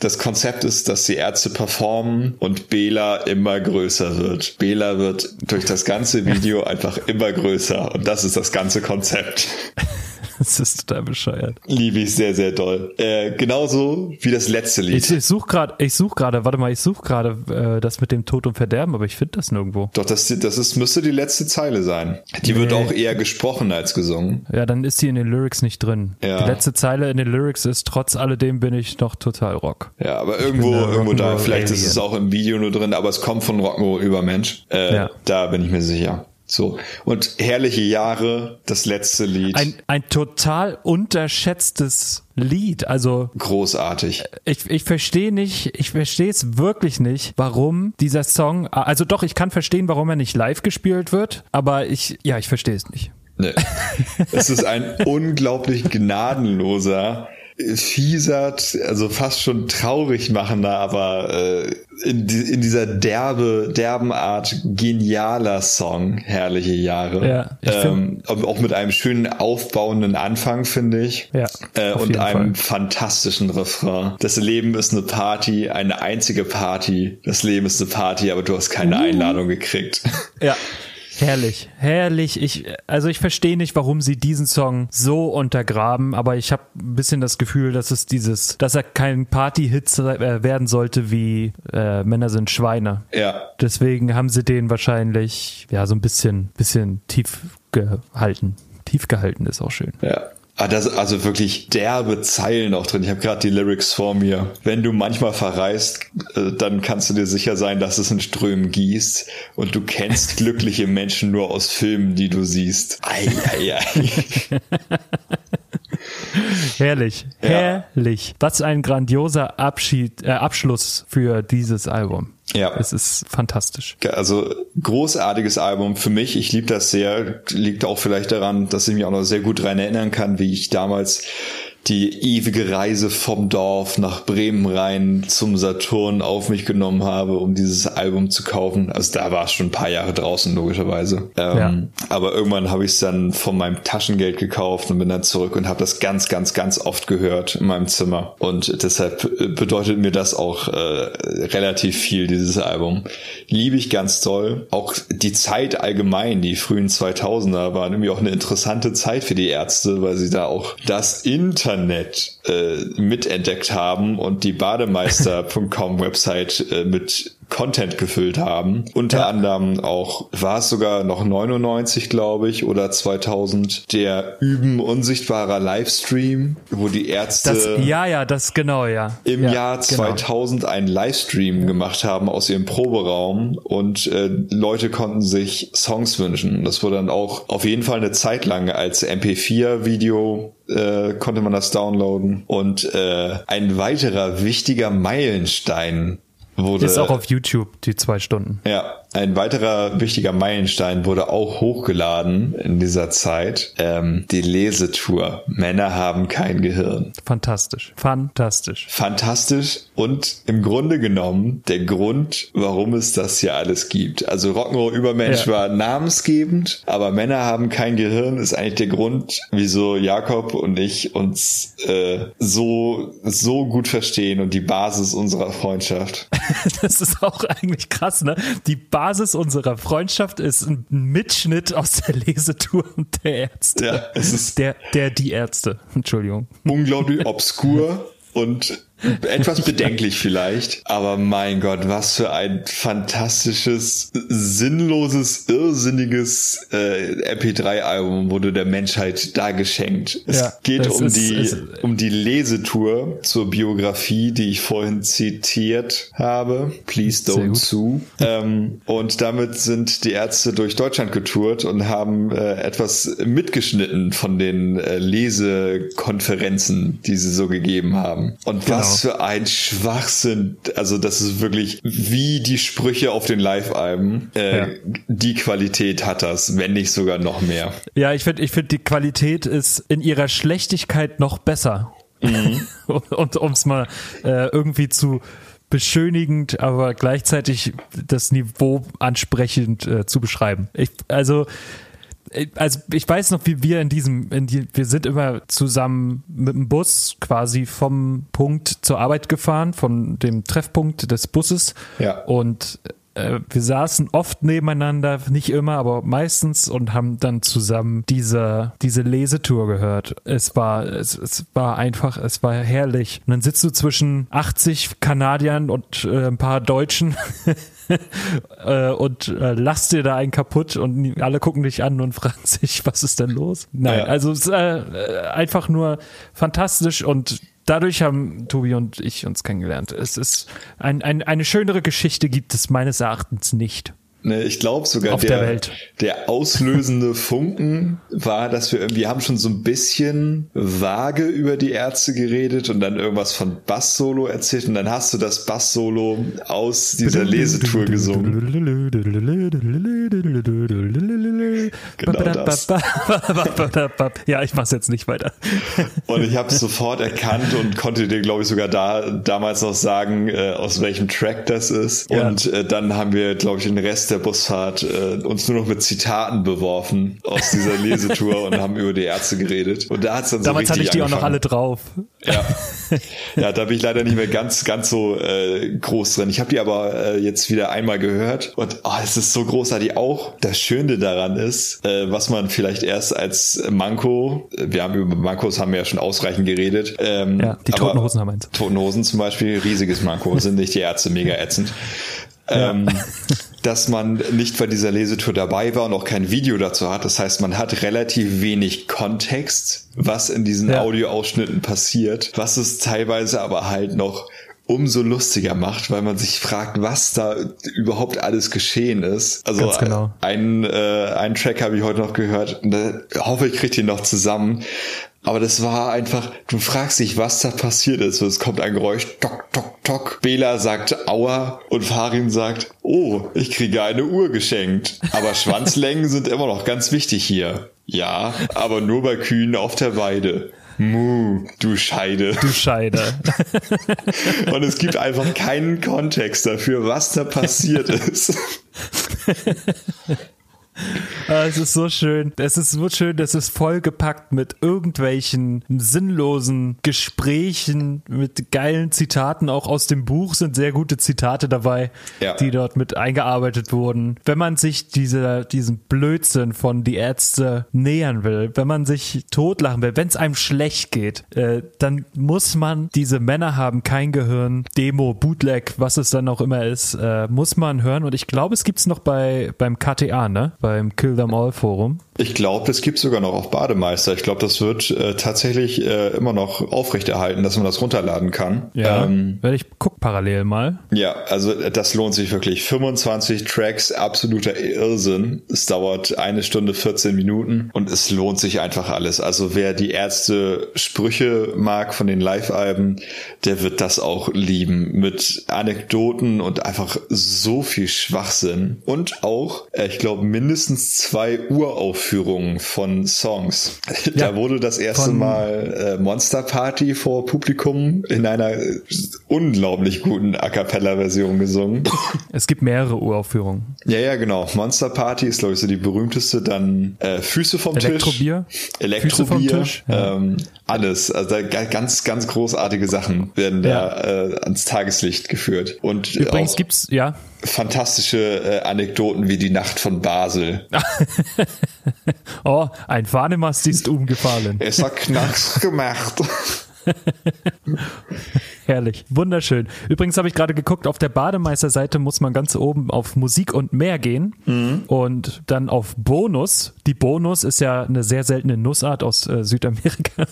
das Konzept ist, dass die Ärzte performen und Bela immer größer wird. Bela wird durch das ganze Video einfach immer größer und das ist das ganze Konzept. Das ist total bescheuert. Liebe ich sehr, sehr doll. Äh, genauso wie das letzte Lied. Ich, ich suche gerade, ich suche gerade, warte mal, ich suche gerade äh, das mit dem Tod und Verderben, aber ich finde das nirgendwo. Doch, das, das ist, müsste die letzte Zeile sein. Die nee. wird auch eher gesprochen als gesungen. Ja, dann ist die in den Lyrics nicht drin. Ja. Die letzte Zeile in den Lyrics ist, trotz alledem bin ich noch total Rock. Ja, aber irgendwo, irgendwo da, vielleicht ist es auch im Video nur drin, aber es kommt von Rock'n'Roll über Mensch. Äh, ja. Da bin ich mir sicher. So. Und herrliche Jahre, das letzte Lied. Ein, ein total unterschätztes Lied. Also. Großartig. Ich, ich verstehe nicht, ich verstehe es wirklich nicht, warum dieser Song, also doch, ich kann verstehen, warum er nicht live gespielt wird, aber ich, ja, ich verstehe es nicht. Nee. es ist ein unglaublich gnadenloser, fiesert, also fast schon traurig machender, aber äh, in, die, in dieser derbe, derben Art genialer Song, herrliche Jahre. Ja, ähm, auch mit einem schönen aufbauenden Anfang, finde ich. Ja, äh, und einem Fall. fantastischen Refrain. Das Leben ist eine Party, eine einzige Party. Das Leben ist eine Party, aber du hast keine uh. Einladung gekriegt. Ja. Herrlich, herrlich. Ich, also ich verstehe nicht, warum sie diesen Song so untergraben, aber ich habe ein bisschen das Gefühl, dass es dieses, dass er kein Party-Hit äh, werden sollte wie äh, Männer sind Schweine. Ja. Deswegen haben sie den wahrscheinlich ja so ein bisschen, bisschen tief gehalten. Tief gehalten ist auch schön. Ja. Ah, das, also wirklich derbe Zeilen auch drin. Ich habe gerade die Lyrics vor mir. Wenn du manchmal verreist, äh, dann kannst du dir sicher sein, dass es in Strömen gießt. Und du kennst glückliche Menschen nur aus Filmen, die du siehst. Ei, ei, ei. Herrlich, ja. herrlich. Was ein grandioser Abschied, äh, Abschluss für dieses Album. Ja. Es ist fantastisch. Also großartiges Album für mich. Ich liebe das sehr. Liegt auch vielleicht daran, dass ich mich auch noch sehr gut daran erinnern kann, wie ich damals die ewige Reise vom Dorf nach Bremen rein zum Saturn auf mich genommen habe, um dieses Album zu kaufen. Also da war es schon ein paar Jahre draußen, logischerweise. Ähm, ja. Aber irgendwann habe ich es dann von meinem Taschengeld gekauft und bin dann zurück und habe das ganz, ganz, ganz oft gehört in meinem Zimmer. Und deshalb äh, bedeutet mir das auch äh, relativ viel, dieses Album. Liebe ich ganz toll. Auch die Zeit allgemein, die frühen 2000er, waren irgendwie auch eine interessante Zeit für die Ärzte, weil sie da auch das Internet Internet äh, mitentdeckt haben und die Bademeister.com Website äh, mit Content gefüllt haben. Unter ja. anderem auch, war es sogar noch 99, glaube ich, oder 2000, der Üben unsichtbarer Livestream, wo die Ärzte das, ja, ja, das genau, ja. Im ja, Jahr 2000 genau. einen Livestream gemacht haben aus ihrem Proberaum und äh, Leute konnten sich Songs wünschen. Das wurde dann auch auf jeden Fall eine Zeit lang als MP4-Video äh, konnte man das downloaden. Und äh, ein weiterer wichtiger Meilenstein wurde. Ist auch auf YouTube, die zwei Stunden. Ja, ein weiterer wichtiger Meilenstein wurde auch hochgeladen in dieser Zeit. Ähm, die Lesetour. Männer haben kein Gehirn. Fantastisch. Fantastisch. Fantastisch und im Grunde genommen der Grund, warum es das hier alles gibt. Also Rock'n'Roll Übermensch ja. war namensgebend, aber Männer haben kein Gehirn ist eigentlich der Grund, wieso Jakob und ich uns äh, so, so gut verstehen und die Basis unserer Freundschaft. das ist auch eigentlich krass, ne? Die Basis Basis unserer Freundschaft ist ein Mitschnitt aus der Lesetour der Ärzte. Ja, es ist der, der, die Ärzte. Entschuldigung. Unglaublich obskur und etwas bedenklich vielleicht, aber mein Gott, was für ein fantastisches, sinnloses, irrsinniges äh, MP3-Album wurde der Menschheit da geschenkt. Es ja, geht um ist, die um die Lesetour zur Biografie, die ich vorhin zitiert habe. Please don't sue. Ähm, und damit sind die Ärzte durch Deutschland getourt und haben äh, etwas mitgeschnitten von den äh, Lesekonferenzen, die sie so gegeben haben. Und genau. Was für ein Schwachsinn. Also das ist wirklich wie die Sprüche auf den Live-Alben. Äh, ja. Die Qualität hat das, wenn nicht sogar noch mehr. Ja, ich finde, ich finde die Qualität ist in ihrer Schlechtigkeit noch besser. Mhm. Und um es mal äh, irgendwie zu beschönigend, aber gleichzeitig das Niveau ansprechend äh, zu beschreiben. Ich, also äh, also ich weiß noch, wie wir in diesem, in die, wir sind immer zusammen mit dem Bus quasi vom Punkt zur Arbeit gefahren, von dem Treffpunkt des Busses. Ja. Und äh, wir saßen oft nebeneinander, nicht immer, aber meistens und haben dann zusammen diese, diese Lesetour gehört. Es war, es, es war einfach, es war herrlich. Und dann sitzt du zwischen 80 Kanadiern und äh, ein paar Deutschen äh, und äh, lachst dir da einen kaputt und alle gucken dich an und fragen sich, was ist denn los? Nein, ja. also es ist äh, einfach nur fantastisch und dadurch haben Tobi und ich uns kennengelernt. Es ist ein, ein, eine schönere Geschichte gibt es meines Erachtens nicht. Ne, ich glaube sogar, Auf der, der, Welt. der auslösende Funken war, dass wir irgendwie haben schon so ein bisschen vage über die Ärzte geredet und dann irgendwas von Bass-Solo erzählt und dann hast du das Bass-Solo aus dieser Lesetour gesungen. Genau das. Ja, ich mach's jetzt nicht weiter. Und ich habe es sofort erkannt und konnte dir, glaube ich, sogar da damals noch sagen, äh, aus welchem Track das ist. Ja. Und äh, dann haben wir, glaube ich, den Rest der Busfahrt äh, uns nur noch mit Zitaten beworfen aus dieser Lesetour und haben über die Ärzte geredet. Und da hat's dann so Damals hatte ich die angefangen. auch noch alle drauf. Ja. ja, da bin ich leider nicht mehr ganz, ganz so äh, groß drin. Ich habe die aber äh, jetzt wieder einmal gehört und oh, es ist so großartig. Auch das Schöne daran ist, äh, was man vielleicht erst als Manko, wir haben über Mankos haben wir ja schon ausreichend geredet. Ähm, ja, die Toten Hosen haben eins. Toten Hosen zum Beispiel, riesiges Manko, sind nicht die Ärzte mega ätzend. Ähm, dass man nicht bei dieser Lesetour dabei war und auch kein Video dazu hat. Das heißt, man hat relativ wenig Kontext, was in diesen ja. Audioausschnitten passiert, was es teilweise aber halt noch umso lustiger macht, weil man sich fragt, was da überhaupt alles geschehen ist. Also genau. ein, äh, einen Track habe ich heute noch gehört, hoffe ich kriege den noch zusammen. Aber das war einfach, du fragst dich, was da passiert ist. Es kommt ein Geräusch, tok, tok, tok. Bela sagt Aua und Farin sagt, oh, ich kriege eine Uhr geschenkt. Aber Schwanzlängen sind immer noch ganz wichtig hier. Ja, aber nur bei Kühen auf der Weide. Mu, du Scheide. Du Scheide. und es gibt einfach keinen Kontext dafür, was da passiert ist. Ah, es ist so schön. Es ist so schön, es ist vollgepackt mit irgendwelchen sinnlosen Gesprächen, mit geilen Zitaten. Auch aus dem Buch sind sehr gute Zitate dabei, ja. die dort mit eingearbeitet wurden. Wenn man sich diese, diesen Blödsinn von die Ärzte nähern will, wenn man sich totlachen will, wenn es einem schlecht geht, äh, dann muss man diese Männer haben kein Gehirn, Demo, Bootleg, was es dann auch immer ist, äh, muss man hören. Und ich glaube, es gibt's noch bei beim KTA, ne? Beim Kill Them All Forum. Ich glaube, das gibt sogar noch auf Bademeister. Ich glaube, das wird äh, tatsächlich äh, immer noch aufrechterhalten, dass man das runterladen kann. Ja, ähm, werde ich guck parallel mal. Ja, also das lohnt sich wirklich. 25 Tracks, absoluter Irrsinn. Es dauert eine Stunde 14 Minuten und es lohnt sich einfach alles. Also wer die Ärzte Sprüche mag von den Live-Alben, der wird das auch lieben. Mit Anekdoten und einfach so viel Schwachsinn. Und auch, äh, ich glaube, mindestens zwei Uraufführungen von Songs. Ja, da wurde das erste Mal äh, Monster Party vor Publikum in einer unglaublich guten A Cappella-Version gesungen. Es gibt mehrere Uraufführungen. Ja, ja, genau. Monster Party ist, glaube ich, so die berühmteste. Dann äh, Füße vom Elektrobier. Tisch. Elektrobier. Füße vom Tisch. Ähm, alles. Also ganz, ganz großartige Sachen werden da ja. äh, ans Tageslicht geführt. Und Übrigens gibt's, ja fantastische äh, Anekdoten wie die Nacht von Basel. oh, ein Fahnemast ist umgefallen. Es hat Knacks gemacht. Herrlich, wunderschön. Übrigens habe ich gerade geguckt, auf der Bademeisterseite muss man ganz oben auf Musik und mehr gehen mhm. und dann auf Bonus. Die Bonus ist ja eine sehr seltene Nussart aus äh, Südamerika.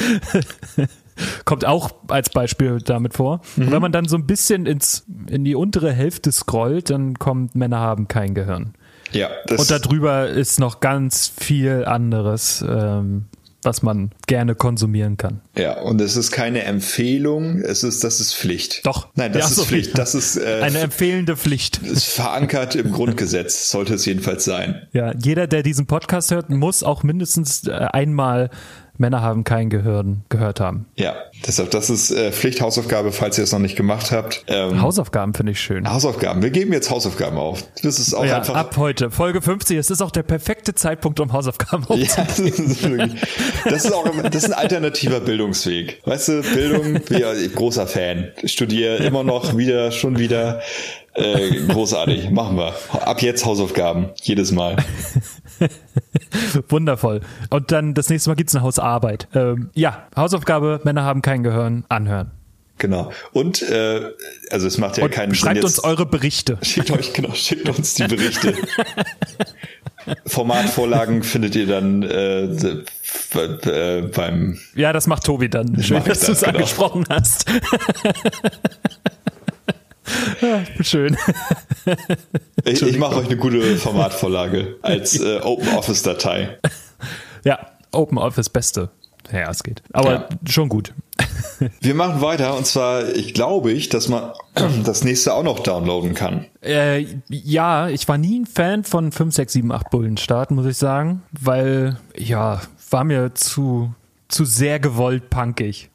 kommt auch als Beispiel damit vor. Mhm. Und wenn man dann so ein bisschen ins, in die untere Hälfte scrollt, dann kommt Männer haben kein Gehirn. Ja. und darüber ist noch ganz viel anderes. Ähm, was man gerne konsumieren kann. Ja, und es ist keine Empfehlung, es ist, das ist Pflicht. Doch. Nein, das ja, ist so Pflicht. Das ist äh, eine empfehlende Pflicht. Ist verankert im Grundgesetz, sollte es jedenfalls sein. Ja, jeder, der diesen Podcast hört, muss auch mindestens äh, einmal Männer haben kein Gehirn gehört haben. Ja, deshalb, das ist äh, Pflichthausaufgabe, falls ihr es noch nicht gemacht habt. Ähm, Hausaufgaben finde ich schön. Hausaufgaben. Wir geben jetzt Hausaufgaben auf. Das ist auch ja, einfach. Ab heute, Folge 50. Es ist auch der perfekte Zeitpunkt, um Hausaufgaben aufzunehmen. Ja, das ist wirklich, das ist auch, das ist ein alternativer Bildungsweg. Weißt du, Bildung, ja, großer Fan. Ich studiere immer noch wieder, schon wieder. Äh, großartig, machen wir. Ab jetzt Hausaufgaben, jedes Mal. Wundervoll. Und dann das nächste Mal gibt's eine Hausarbeit. Ähm, ja, Hausaufgabe, Männer haben kein Gehirn, anhören. Genau. Und äh, also es macht ja Und keinen schreibt Sinn. Schreibt uns eure Berichte. Schickt euch, genau, schickt uns die Berichte. Formatvorlagen findet ihr dann äh, äh, beim. Ja, das macht Tobi dann. Schön, dass du es genau. angesprochen hast. Schön. ich, ich mache euch eine gute Formatvorlage als äh, Open Office Datei. Ja, Open Office beste. Ja, es geht. Aber ja. schon gut. Wir machen weiter und zwar, ich glaube ich, dass man das nächste auch noch downloaden kann. Äh, ja, ich war nie ein Fan von 5, 6, 7, 8 Bullenstart, muss ich sagen, weil, ja, war mir zu, zu sehr gewollt punkig.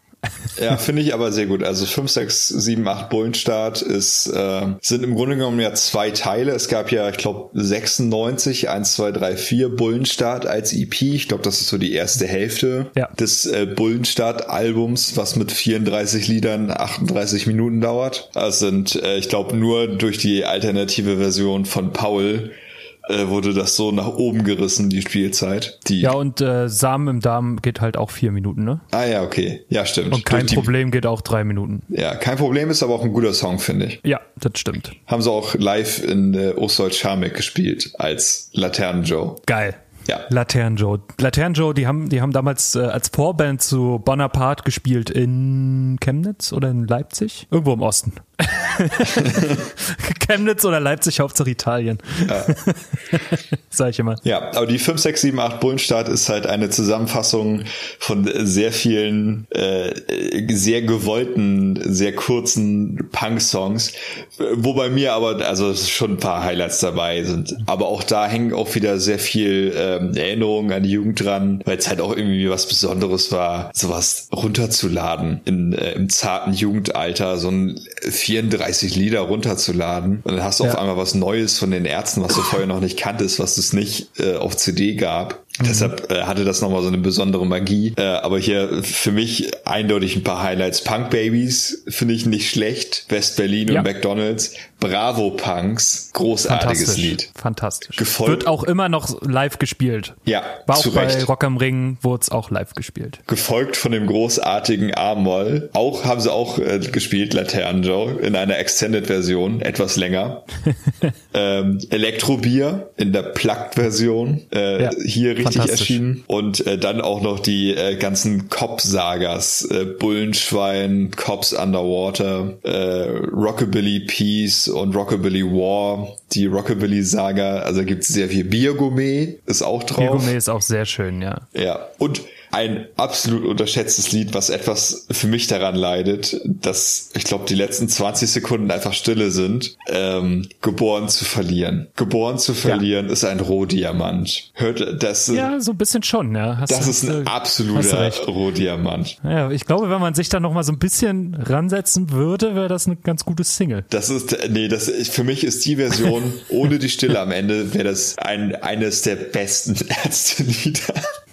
Ja, finde ich aber sehr gut. Also 5, 6, 7, 8 Bullenstart ist, äh, sind im Grunde genommen ja zwei Teile. Es gab ja, ich glaube, 96, 1, 2, 3, 4 Bullenstart als EP. Ich glaube, das ist so die erste Hälfte ja. des äh, Bullenstart-Albums, was mit 34 Liedern 38 Minuten dauert. Das sind, äh, ich glaube, nur durch die alternative Version von Paul äh, wurde das so nach oben gerissen, die Spielzeit. Die ja, und äh, Samen im Darm geht halt auch vier Minuten, ne? Ah ja, okay. Ja, stimmt. Und kein die, Problem geht auch drei Minuten. Ja, kein Problem ist aber auch ein guter Song, finde ich. Ja, das stimmt. Haben sie auch live in äh, Ostdeutsch Scharmeck gespielt als Laternen Joe. Geil. Ja. Laternen Joe. Laternen Joe, die haben, die haben damals äh, als Vorband zu Bonaparte gespielt in Chemnitz oder in Leipzig? Irgendwo im Osten. Chemnitz oder Leipzig, Hauptsache Italien. Ja. Sag ich immer. Ja, aber die 5, 6, 7, 8 Bullenstart ist halt eine Zusammenfassung von sehr vielen, äh, sehr gewollten, sehr kurzen Punk-Songs. Wobei mir aber, also schon ein paar Highlights dabei sind. Aber auch da hängen auch wieder sehr viel ähm, Erinnerungen an die Jugend dran, weil es halt auch irgendwie was Besonderes war, sowas runterzuladen in, äh, im zarten Jugendalter, so ein 34 Lieder runterzuladen. Und dann hast du ja. auf einmal was Neues von den Ärzten, was du vorher noch nicht kanntest, was es nicht äh, auf CD gab. Mhm. Deshalb äh, hatte das nochmal so eine besondere Magie. Äh, aber hier für mich eindeutig ein paar Highlights. Punk Babies finde ich nicht schlecht. West Berlin ja. und McDonalds. Bravo Punks. Großartiges Fantastisch. Lied. Fantastisch. Gefolgt. Wird auch immer noch live gespielt. Ja. War auch bei Rock am Ring, wurde es auch live gespielt. Gefolgt von dem großartigen A-Moll. Auch haben sie auch äh, gespielt, Laternen Joe, in einer Extended-Version, etwas länger. ähm, Elektrobier in der Plugged-Version. Äh, ja. Hier richtig erschienen. Und äh, dann auch noch die äh, ganzen Cop-Sagas. Äh, Bullenschwein, Cops Underwater, äh, Rockabilly Peace und Rockabilly War. Die Rockabilly-Saga, also gibt es sehr viel Biergourmet, ist auch drauf. Biergourmet ist auch sehr schön, ja. Ja, und ein absolut unterschätztes Lied, was etwas für mich daran leidet, dass ich glaube, die letzten 20 Sekunden einfach Stille sind. Ähm, geboren zu verlieren. Geboren zu verlieren ja. ist ein Rohdiamant. Hört das? Ja, so ein bisschen schon. Ja. Hast das du, ist ein absoluter Rohdiamant. Ja, ich glaube, wenn man sich da noch mal so ein bisschen ransetzen würde, wäre das eine ganz gute Single. Das ist nee, das für mich ist die Version ohne die Stille am Ende wäre das ein eines der besten Ärzte-Lieder.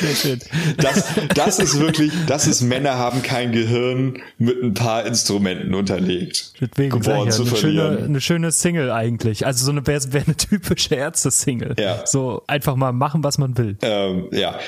Sehr schön. Das, das ist wirklich, das ist Männer haben kein Gehirn mit ein paar Instrumenten unterlegt. Deswegen geboren ja, zu eine verlieren. Schöne, eine schöne Single eigentlich. Also so eine wäre wär eine typische Ärzte-Single. Ja. So einfach mal machen, was man will. Ähm, ja,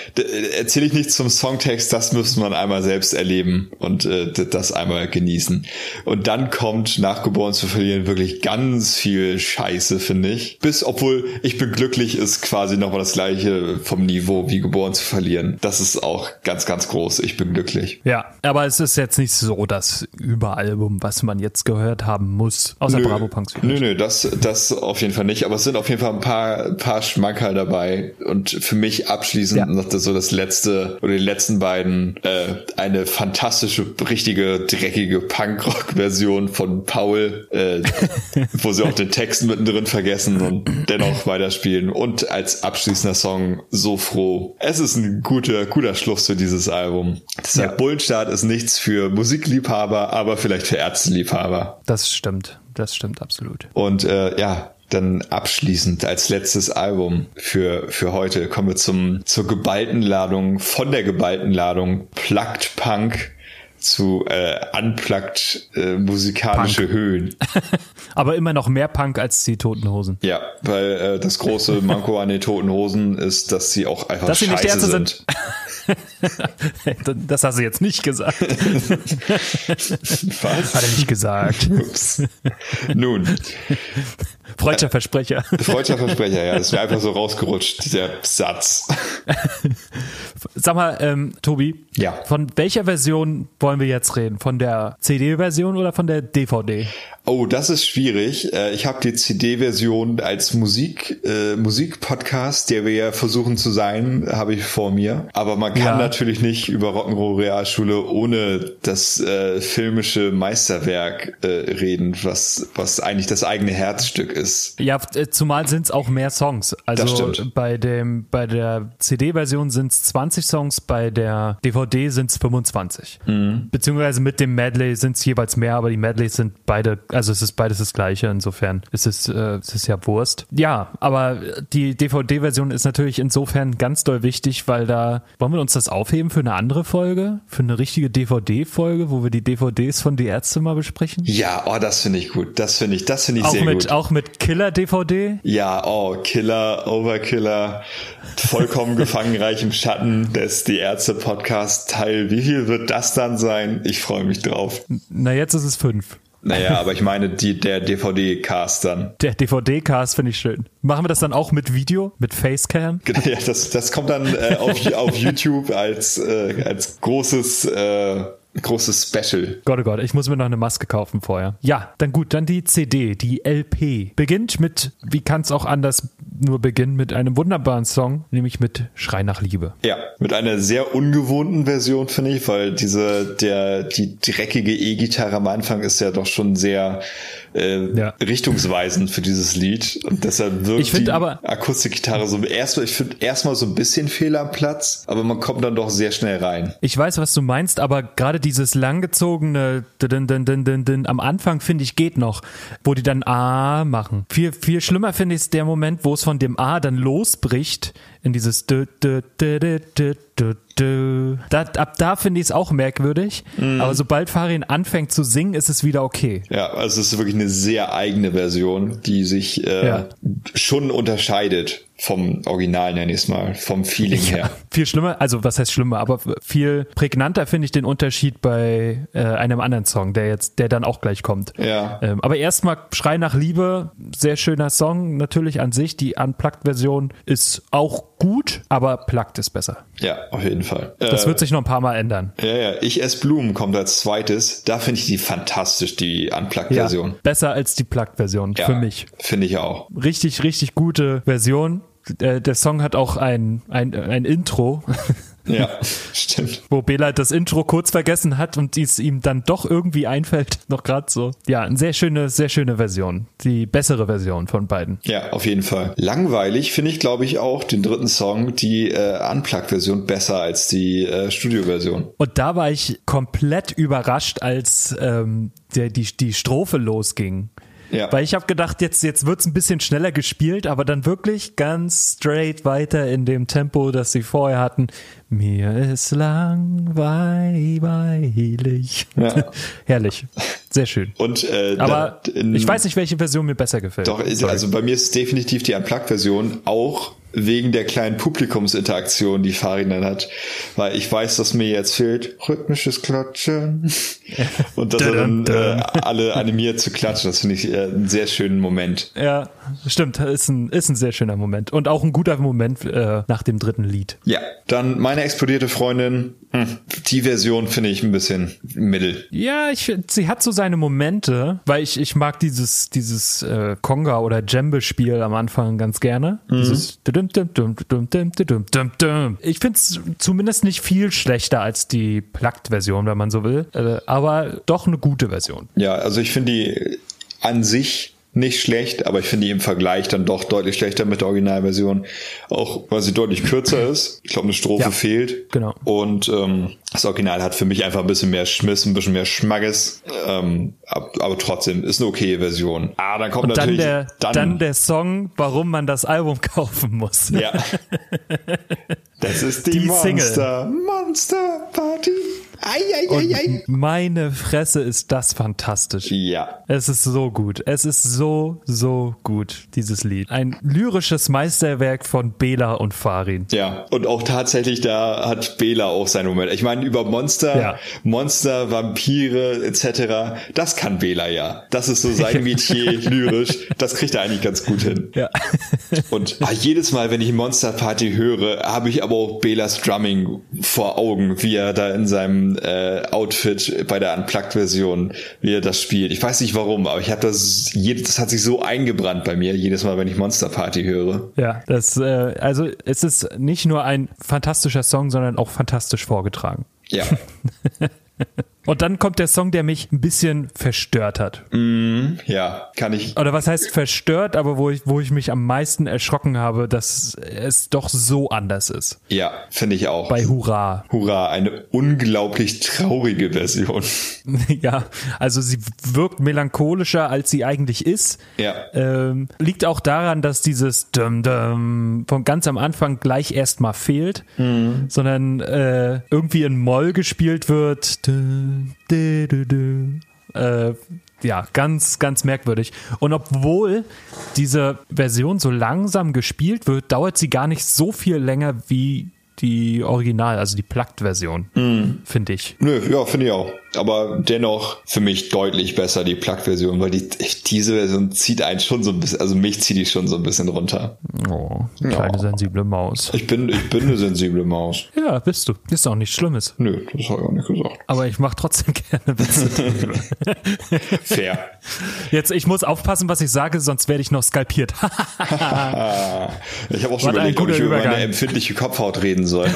erzähle ich nichts zum Songtext, das müsste man einmal selbst erleben und äh, das einmal genießen. Und dann kommt nach geboren zu verlieren wirklich ganz viel Scheiße, finde ich. Bis, obwohl ich bin glücklich, ist quasi nochmal das gleiche vom Niveau wie geboren zu verlieren. Das ist auch ganz, ganz groß. Ich bin glücklich. Ja, aber es ist jetzt nicht so das Überalbum, was man jetzt gehört haben muss. Außer nö, Bravo Punks. Nö, nö, das, das auf jeden Fall nicht. Aber es sind auf jeden Fall ein paar, paar Schmankerl dabei. Und für mich abschließend ja. noch das, so das letzte oder die letzten beiden äh, eine fantastische, richtige, dreckige Punkrock-Version von Paul, äh, wo sie auch den Text mittendrin vergessen und dennoch weiterspielen. Und als abschließender Song so froh. Es ist ein guter, guter Schluss für dieses Album. Deshalb ja. Bullenstart ist nichts für Musikliebhaber, aber vielleicht für Ärzteliebhaber. Das stimmt. Das stimmt absolut. Und äh, ja, dann abschließend als letztes Album für, für heute kommen wir zum, zur geballten Ladung, von der geballten Ladung Plugged Punk zu äh, unplugged äh, musikalische Punk. Höhen. Aber immer noch mehr Punk als die Toten Hosen. Ja, weil äh, das große Manko an den Toten Hosen ist, dass sie auch einfach dass scheiße sie nicht sind. sind. das hast du jetzt nicht gesagt. Was? Hat er nicht gesagt. Ups. Nun. Freudscher Versprecher. Freudscher Versprecher, ja. Das wäre einfach so rausgerutscht, dieser Satz. Sag mal, ähm, Tobi. Ja. Von welcher Version wollen wir jetzt reden? Von der CD-Version oder von der DVD? Oh, das ist schwierig. Äh, ich habe die CD-Version als Musik, äh, Musikpodcast, der wir ja versuchen zu sein, habe ich vor mir. Aber man kann ja. natürlich nicht über Rock'n'Roll Realschule ohne das äh, filmische Meisterwerk äh, reden, was, was eigentlich das eigene Herzstück ist. Ja, äh, zumal sind es auch mehr Songs. Also bei dem, bei der CD-Version sind es 20 Songs, bei der DVD sind es 25. Mhm. Beziehungsweise mit dem Medley sind es jeweils mehr, aber die Medleys sind beide also es ist beides das gleiche, insofern ist es, äh, es ist ja Wurst. Ja, aber die DVD-Version ist natürlich insofern ganz doll wichtig, weil da, wollen wir uns das aufheben für eine andere Folge? Für eine richtige DVD-Folge, wo wir die DVDs von Die Ärzte mal besprechen? Ja, oh, das finde ich gut. Das finde ich, das finde ich auch sehr mit, gut. Auch mit Killer-DVD? Ja, oh, Killer, Overkiller, vollkommen gefangenreich im Schatten des Die Ärzte-Podcast Teil. Wie viel wird das dann sein? Ich freue mich drauf. Na, jetzt ist es fünf. Naja, aber ich meine die, der DVD-Cast dann. Der DVD-Cast finde ich schön. Machen wir das dann auch mit Video, mit Facecam? Genau, ja, das, das kommt dann äh, auf, auf YouTube als, äh, als großes äh, großes Special. Gott, oh Gott, ich muss mir noch eine Maske kaufen vorher. Ja, dann gut, dann die CD, die LP. Beginnt mit, wie kann es auch anders nur beginnen, mit einem wunderbaren Song, nämlich mit Schrei nach Liebe. Ja, mit einer sehr ungewohnten Version, finde ich, weil diese, der, die dreckige E-Gitarre am Anfang ist ja doch schon sehr äh, ja. richtungsweisend für dieses Lied. Und deshalb wirkt ich die aber, Akustikgitarre so erstmal, ich finde erstmal so ein bisschen fehl am Platz, aber man kommt dann doch sehr schnell rein. Ich weiß, was du meinst, aber gerade dieses langgezogene din, din, din, din, din, am Anfang finde ich geht noch, wo die dann A machen. Viel, viel schlimmer finde ich es der Moment, wo es von dem A dann losbricht in dieses dü, dü. Da, ab da finde ich es auch merkwürdig, mm. aber sobald Farin anfängt zu singen, ist es wieder okay. Ja, also es ist wirklich eine sehr eigene Version, die sich äh, ja. schon unterscheidet vom Original, nenne ich es mal, vom Feeling ja, her. Viel schlimmer, also was heißt schlimmer, aber viel prägnanter finde ich den Unterschied bei äh, einem anderen Song, der jetzt, der dann auch gleich kommt. Ja. Ähm, aber erstmal Schrei nach Liebe, sehr schöner Song, natürlich an sich. Die Unplugged-Version ist auch gut, aber Plugged ist besser. Ja, auf jeden Fall. Das äh, wird sich noch ein paar Mal ändern. Ja, ja. Ich esse Blumen kommt als zweites. Da finde ich die fantastisch, die Unplugged-Version. Ja, besser als die Plugged-Version, ja, für mich. Finde ich auch. Richtig, richtig gute Version. Der, der Song hat auch ein, ein, ein Intro. Ja, stimmt. Wo Bela das Intro kurz vergessen hat und es ihm dann doch irgendwie einfällt, noch gerade so. Ja, eine sehr schöne, sehr schöne Version. Die bessere Version von beiden. Ja, auf jeden Fall. Langweilig finde ich, glaube ich, auch den dritten Song, die äh, Unplugged-Version, besser als die äh, Studio-Version. Und da war ich komplett überrascht, als ähm, der, die, die Strophe losging. Ja. Weil ich habe gedacht, jetzt, jetzt wird's ein bisschen schneller gespielt, aber dann wirklich ganz straight weiter in dem Tempo, das sie vorher hatten. Mir ist langweilig. Ja. Herrlich. Sehr schön. Und, äh, aber da, ich weiß nicht, welche Version mir besser gefällt. Doch, also bei mir ist definitiv die Unplugged-Version auch wegen der kleinen Publikumsinteraktion, die Farin dann hat, weil ich weiß, dass mir jetzt fehlt rhythmisches Klatschen und dass er dann äh, alle animiert zu klatschen. Das finde ich äh, einen sehr schönen Moment. Ja, stimmt, ist ein, ist ein sehr schöner Moment und auch ein guter Moment äh, nach dem dritten Lied. Ja, dann meine explodierte Freundin. Hm, die Version finde ich ein bisschen mittel. Ja, ich sie hat so seine Momente, weil ich, ich mag dieses, dieses äh, Conga- oder Djembe-Spiel am Anfang ganz gerne. Mhm. Dieses ich finde es zumindest nicht viel schlechter als die Plugged-Version, wenn man so will, äh, aber doch eine gute Version. Ja, also ich finde die an sich nicht schlecht, aber ich finde die im Vergleich dann doch deutlich schlechter mit der Originalversion. Auch weil sie deutlich kürzer ist. Ich glaube, eine Strophe ja, fehlt. Genau. Und ähm, das Original hat für mich einfach ein bisschen mehr Schmiss, ein bisschen mehr Schmackes. Ähm, aber trotzdem ist eine okay Version. Ah, dann kommt Und natürlich dann der, dann, dann der Song, warum man das Album kaufen muss. Ja. Das ist die, die Monster, Single. Monster Party. Ei, ei, ei, ei. Meine Fresse ist das fantastisch. Ja. Es ist so gut. Es ist so, so gut, dieses Lied. Ein lyrisches Meisterwerk von Bela und Farin. Ja, und auch tatsächlich, da hat Bela auch seinen Moment. Ich meine, über Monster, ja. Monster, Vampire etc., das kann Bela ja. Das ist so sein Metier lyrisch. Das kriegt er eigentlich ganz gut hin. Ja. Und ah, jedes Mal, wenn ich Monster Party höre, habe ich aber auch Belas Drumming vor Augen, wie er da in seinem äh, Outfit bei der Unplugged-Version, wie er das spielt. Ich weiß nicht warum, aber ich habe das, das hat sich so eingebrannt bei mir, jedes Mal, wenn ich Monster Party höre. Ja, das, äh, also es ist nicht nur ein fantastischer Song, sondern auch fantastisch vorgetragen. Ja. Und dann kommt der Song, der mich ein bisschen verstört hat. Mm, ja, kann ich. Oder was heißt verstört, aber wo ich, wo ich mich am meisten erschrocken habe, dass es doch so anders ist. Ja, finde ich auch. Bei Hurra. Hurra, eine unglaublich traurige Version. ja, also sie wirkt melancholischer, als sie eigentlich ist. Ja. Ähm, liegt auch daran, dass dieses Dum Dum von ganz am Anfang gleich erstmal fehlt, mhm. sondern äh, irgendwie in Moll gespielt wird. Dum, äh, ja, ganz, ganz merkwürdig. Und obwohl diese Version so langsam gespielt wird, dauert sie gar nicht so viel länger wie die Original, also die Plugged-Version, mm. finde ich. Nö, ja, finde ich auch aber dennoch für mich deutlich besser die Plug-Version, weil die, diese Version zieht einen schon so ein bisschen, also mich zieht die schon so ein bisschen runter. Oh, kleine ja. sensible Maus. Ich bin, ich bin eine sensible Maus. Ja, bist du. Ist auch nichts Schlimmes. Nö, das habe ich auch nicht gesagt. Aber ich mache trotzdem gerne Witze Fair. Jetzt, ich muss aufpassen, was ich sage, sonst werde ich noch skalpiert. ich habe auch schon War überlegt, ob ich über meine empfindliche Kopfhaut reden soll.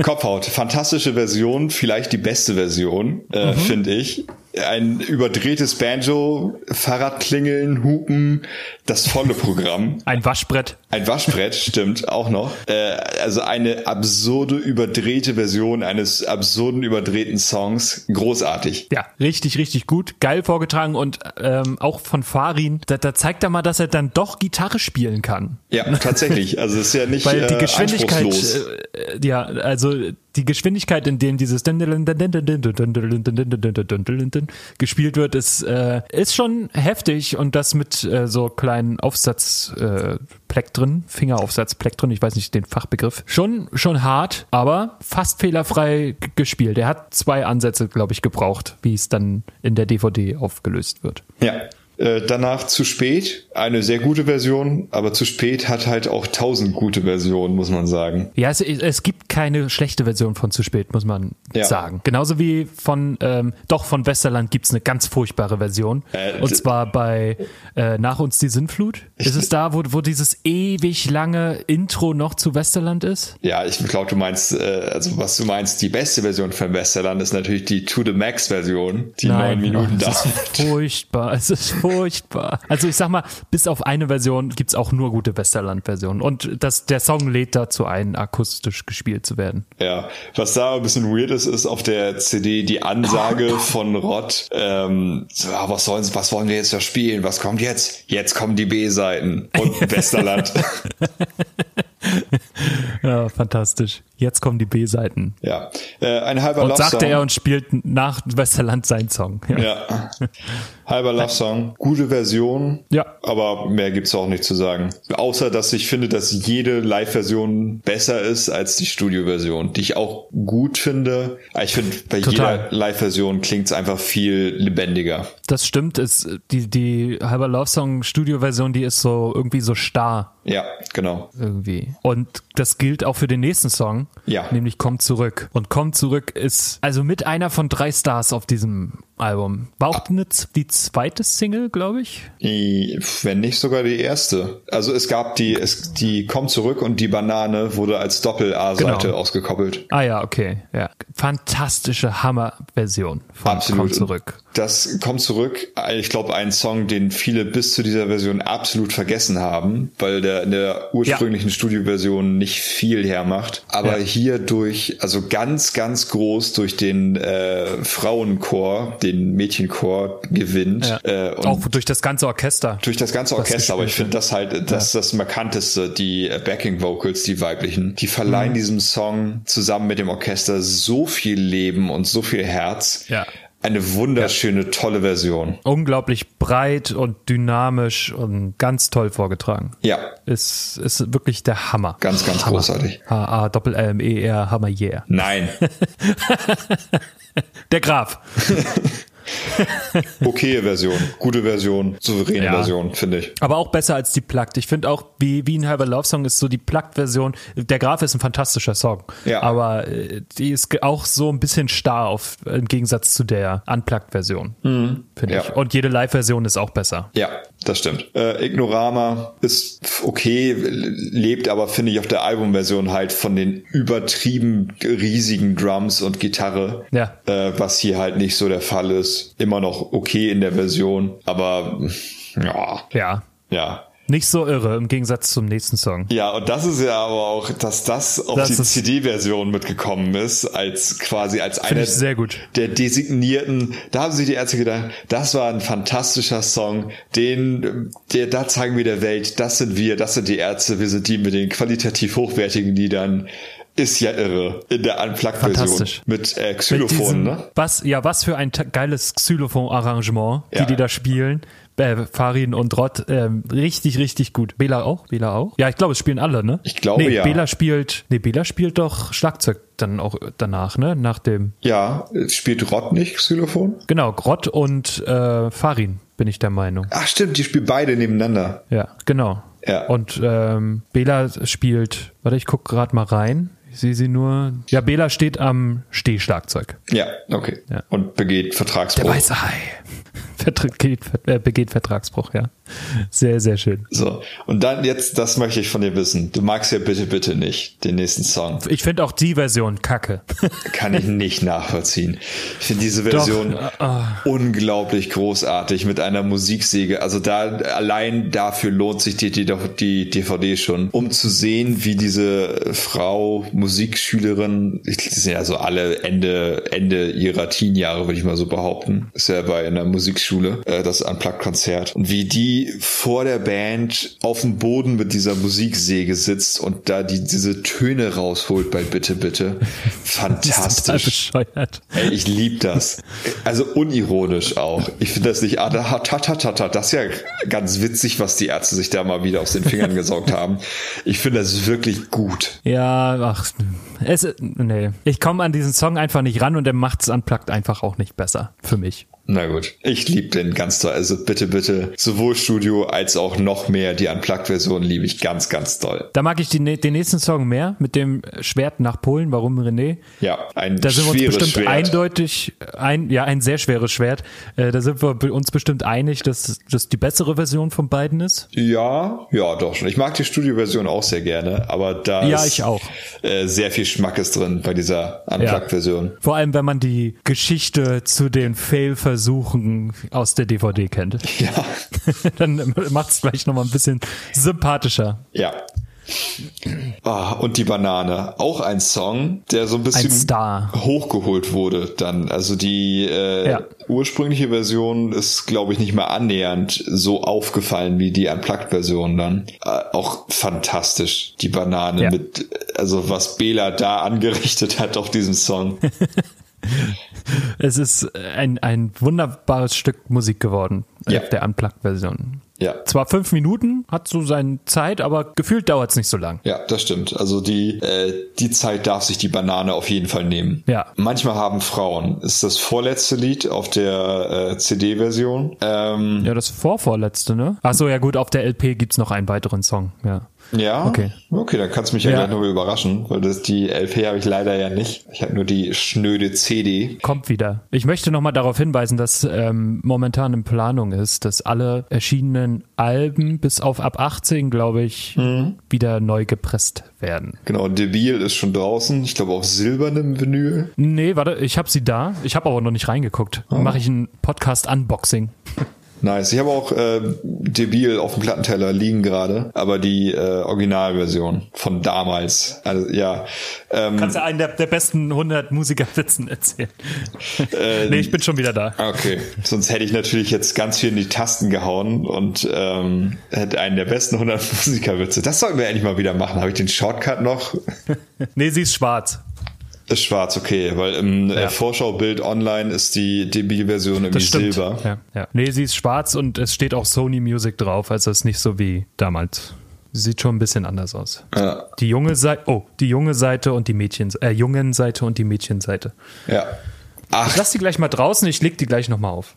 Kopfhaut, fantastische Version, vielleicht die beste Version, äh, mhm. finde ich ein überdrehtes Banjo, Fahrradklingeln, Hupen, das volle Programm. Ein Waschbrett. Ein Waschbrett, stimmt, auch noch. Äh, also eine absurde, überdrehte Version eines absurden, überdrehten Songs. Großartig. Ja, richtig, richtig gut. Geil vorgetragen und ähm, auch von Farin. Da, da zeigt er mal, dass er dann doch Gitarre spielen kann. Ja, tatsächlich. Also es ist ja nicht Weil die Geschwindigkeit, äh, ja, also die Geschwindigkeit, in dem dieses gespielt wird, ist, äh, ist schon heftig und das mit äh, so kleinen Aufsatzpleck drin, Fingeraufsatzpleck drin, ich weiß nicht den Fachbegriff. Schon, schon hart, aber fast fehlerfrei gespielt. Er hat zwei Ansätze, glaube ich, gebraucht, wie es dann in der DVD aufgelöst wird. Ja, äh, danach zu spät, eine sehr gute Version, aber zu spät hat halt auch tausend gute Versionen, muss man sagen. Ja, es, es gibt keine schlechte Version von zu spät, muss man ja. sagen. Genauso wie von, ähm, doch von Westerland gibt es eine ganz furchtbare Version. Äh, und zwar bei äh, Nach uns die Sintflut. Ist es da, wo, wo dieses ewig lange Intro noch zu Westerland ist? Ja, ich glaube, du meinst, äh, also was du meinst, die beste Version von Westerland ist natürlich die To the Max Version, die neun Minuten dauert. Furchtbar, es ist furchtbar. Also ich sag mal, bis auf eine Version gibt's auch nur gute Westerland-Versionen. Und das, der Song lädt dazu ein, akustisch gespielt zu werden. Ja, was da ein bisschen weird ist, ist auf der CD die Ansage von Rott, ähm, so, was, sollen, was wollen wir jetzt da spielen? Was kommt jetzt? Jetzt kommen die B-Seiten und Westerland. ja, fantastisch. Jetzt kommen die B-Seiten. Ja, äh, ein halber Und sagte er und spielt nach Westerland seinen Song. Ja. ja. Halber Love Song, gute Version. Ja. Aber mehr gibt's auch nicht zu sagen. Außer, dass ich finde, dass jede Live-Version besser ist als die Studio-Version, die ich auch gut finde. Ich finde, bei Total. jeder Live-Version klingt's einfach viel lebendiger. Das stimmt. Es, die, die Halber Love Song Studio-Version, die ist so irgendwie so starr. Ja, genau. Irgendwie. Und das gilt auch für den nächsten Song. Ja. Nämlich Komm zurück. Und Komm zurück ist also mit einer von drei Stars auf diesem Album. War auch eine, die zweite Single, glaube ich? Wenn nicht sogar die erste. Also es gab die, es, die Komm zurück und die Banane wurde als Doppel-A-Seite genau. ausgekoppelt. Ah ja, okay. Ja. Fantastische Hammer-Version von Absolut. Komm zurück. Das kommt zurück. Ich glaube, ein Song, den viele bis zu dieser Version absolut vergessen haben, weil der in der ursprünglichen ja. Studioversion nicht viel hermacht. Aber ja. hier durch, also ganz, ganz groß durch den äh, Frauenchor, den Mädchenchor gewinnt. Ja. Äh, Auch durch das ganze Orchester. Durch das ganze Orchester, aber ich finde das halt, das ist das markanteste, die Backing Vocals, die weiblichen, die verleihen mhm. diesem Song zusammen mit dem Orchester so viel Leben und so viel Herz. Ja. Eine wunderschöne, ja. tolle Version. Unglaublich breit und dynamisch und ganz toll vorgetragen. Ja. Ist, ist wirklich der Hammer. Ganz, ganz Hammer. großartig. H-A, Doppel-L-M-E-R, Hammer, yeah. Nein. der Graf. okay Version, gute Version, souveräne ja. Version, finde ich. Aber auch besser als die Plugged. Ich finde auch, wie, wie ein halber Love Song ist so die Plugged-Version. Der Graf ist ein fantastischer Song. Ja. Aber äh, die ist auch so ein bisschen starr auf, im Gegensatz zu der Unplugged-Version, mhm. finde ja. ich. Und jede Live-Version ist auch besser. Ja, das stimmt. Äh, Ignorama ist okay, lebt aber, finde ich, auf der Albumversion halt von den übertrieben riesigen Drums und Gitarre. Ja. Äh, was hier halt nicht so der Fall ist. Immer noch okay in der Version, aber ja. Ja. Ja. Nicht so irre im Gegensatz zum nächsten Song. Ja, und das ist ja aber auch, dass das auf das die CD-Version mitgekommen ist, als quasi als einer der designierten, da haben sich die Ärzte gedacht, das war ein fantastischer Song, den, der, da zeigen wir der Welt, das sind wir, das sind die Ärzte, wir sind die mit den qualitativ hochwertigen Liedern, ist ja irre in der Unplugged-Version mit äh, Xylophon, ne? Was, ja, was für ein geiles Xylophon-Arrangement, die ja. die da spielen äh, Farin und Rott, ähm, richtig, richtig gut. Bela auch? Bela auch? Ja, ich glaube, es spielen alle, ne? Ich glaube nee, ja. Bela spielt, nee, Bela spielt doch Schlagzeug dann auch danach, ne? Nach dem. Ja, spielt Rott nicht Xylophon? Genau, Rott und äh, Farin, bin ich der Meinung. Ach stimmt, die spielen beide nebeneinander. Ja, genau. Ja. Und ähm, Bela spielt, warte, ich guck gerade mal rein. Ich sehe sie nur. Ja, Bela steht am Stehschlagzeug. Ja, okay. Ja. Und begeht Vertragsbruch. Der weiße Hai. Begeht, äh, begeht Vertragsbruch, ja. Sehr, sehr schön. So, und dann jetzt, das möchte ich von dir wissen. Du magst ja bitte, bitte nicht den nächsten Song. Ich finde auch die Version kacke. Kann ich nicht nachvollziehen. Ich finde diese Version Doch, uh, unglaublich großartig mit einer Musiksäge. Also da, allein dafür lohnt sich die, die, die DVD schon, um zu sehen, wie diese Frau, Musikschülerin, die sind ja so alle Ende, Ende ihrer Teenjahre, würde ich mal so behaupten. Ist ja bei einer Musikschule, äh, das Unplugged-Konzert. Und wie die vor der Band auf dem Boden mit dieser Musiksäge sitzt und da die, diese Töne rausholt bei Bitte, Bitte. Fantastisch. Ey, ich lieb das. Also unironisch auch. Ich finde das nicht, ah, da, ta, ta, ta, ta, das ist ja ganz witzig, was die Ärzte sich da mal wieder aus den Fingern gesaugt haben. Ich finde das wirklich gut. Ja, ach, es, nee. Ich komme an diesen Song einfach nicht ran und der macht es unplugged einfach auch nicht besser. Für mich. Na gut, ich liebe den ganz toll. Also bitte, bitte, sowohl Studio als auch noch mehr die Unplugged-Version liebe ich ganz, ganz toll. Da mag ich die, den nächsten Song mehr mit dem Schwert nach Polen. Warum René? Ja, ein da sind wir uns bestimmt Schwert. eindeutig, ein, ja, ein sehr schweres Schwert. Äh, da sind wir uns bestimmt einig, dass das die bessere Version von beiden ist. Ja, ja, doch schon. Ich mag die Studio-Version auch sehr gerne, aber da ja, ist ich auch. Äh, sehr viel Schmackes drin bei dieser Unplugged-Version. Ja. Vor allem, wenn man die Geschichte zu den Fail-Versionen Versuchen aus der DVD kennt. Ja. Dann macht es gleich nochmal ein bisschen sympathischer. Ja. Ah, und die Banane, auch ein Song, der so ein bisschen ein hochgeholt wurde dann. Also die äh, ja. ursprüngliche Version ist, glaube ich, nicht mehr annähernd so aufgefallen wie die Unplugged-Version dann. Äh, auch fantastisch, die Banane ja. mit, also was Bela da angerichtet hat auf diesem Song. es ist ein, ein wunderbares Stück Musik geworden, ja. der Unplugged-Version. Ja. Zwar fünf Minuten, hat so seine Zeit, aber gefühlt dauert es nicht so lang. Ja, das stimmt. Also die, äh, die Zeit darf sich die Banane auf jeden Fall nehmen. Ja. Manchmal haben Frauen. Ist das vorletzte Lied auf der äh, CD-Version. Ähm, ja, das vorvorletzte, ne? Ach so, ja gut, auf der LP gibt's noch einen weiteren Song, ja. Ja, okay. Okay, dann kannst du mich ja, ja. gleich nochmal überraschen, weil das die LP habe ich leider ja nicht. Ich habe nur die schnöde CD. Kommt wieder. Ich möchte nochmal darauf hinweisen, dass ähm, momentan in Planung ist, dass alle erschienenen Alben bis auf ab 18, glaube ich, mhm. wieder neu gepresst werden. Genau, Debil ist schon draußen. Ich glaube auf silbernem Vinyl. Nee, warte, ich habe sie da. Ich habe aber noch nicht reingeguckt. Oh. Mache ich ein Podcast-Unboxing. Nice. Ich habe auch äh, Debil auf dem Plattenteller liegen gerade, aber die äh, Originalversion von damals. Also ja. Ähm, Kannst du einen der, der besten 100 Musikerwitzen erzählen? Äh, nee, ich bin schon wieder da. Okay. Sonst hätte ich natürlich jetzt ganz viel in die Tasten gehauen und ähm, hätte einen der besten 100 Musikerwitze. Das sollten wir endlich mal wieder machen. Habe ich den Shortcut noch? nee, sie ist schwarz. Ist schwarz, okay, weil im äh, ja. Vorschaubild online ist die DB-Version irgendwie silber. Ja, ja. Nee, sie ist schwarz und es steht auch Sony Music drauf, also ist nicht so wie damals. Sieht schon ein bisschen anders aus. Ja. Die junge Seite, oh, die junge Seite und die Mädchen, äh, jungen Seite und die Mädchenseite. Ja. Ach. Ich lass die gleich mal draußen, ich leg die gleich nochmal auf.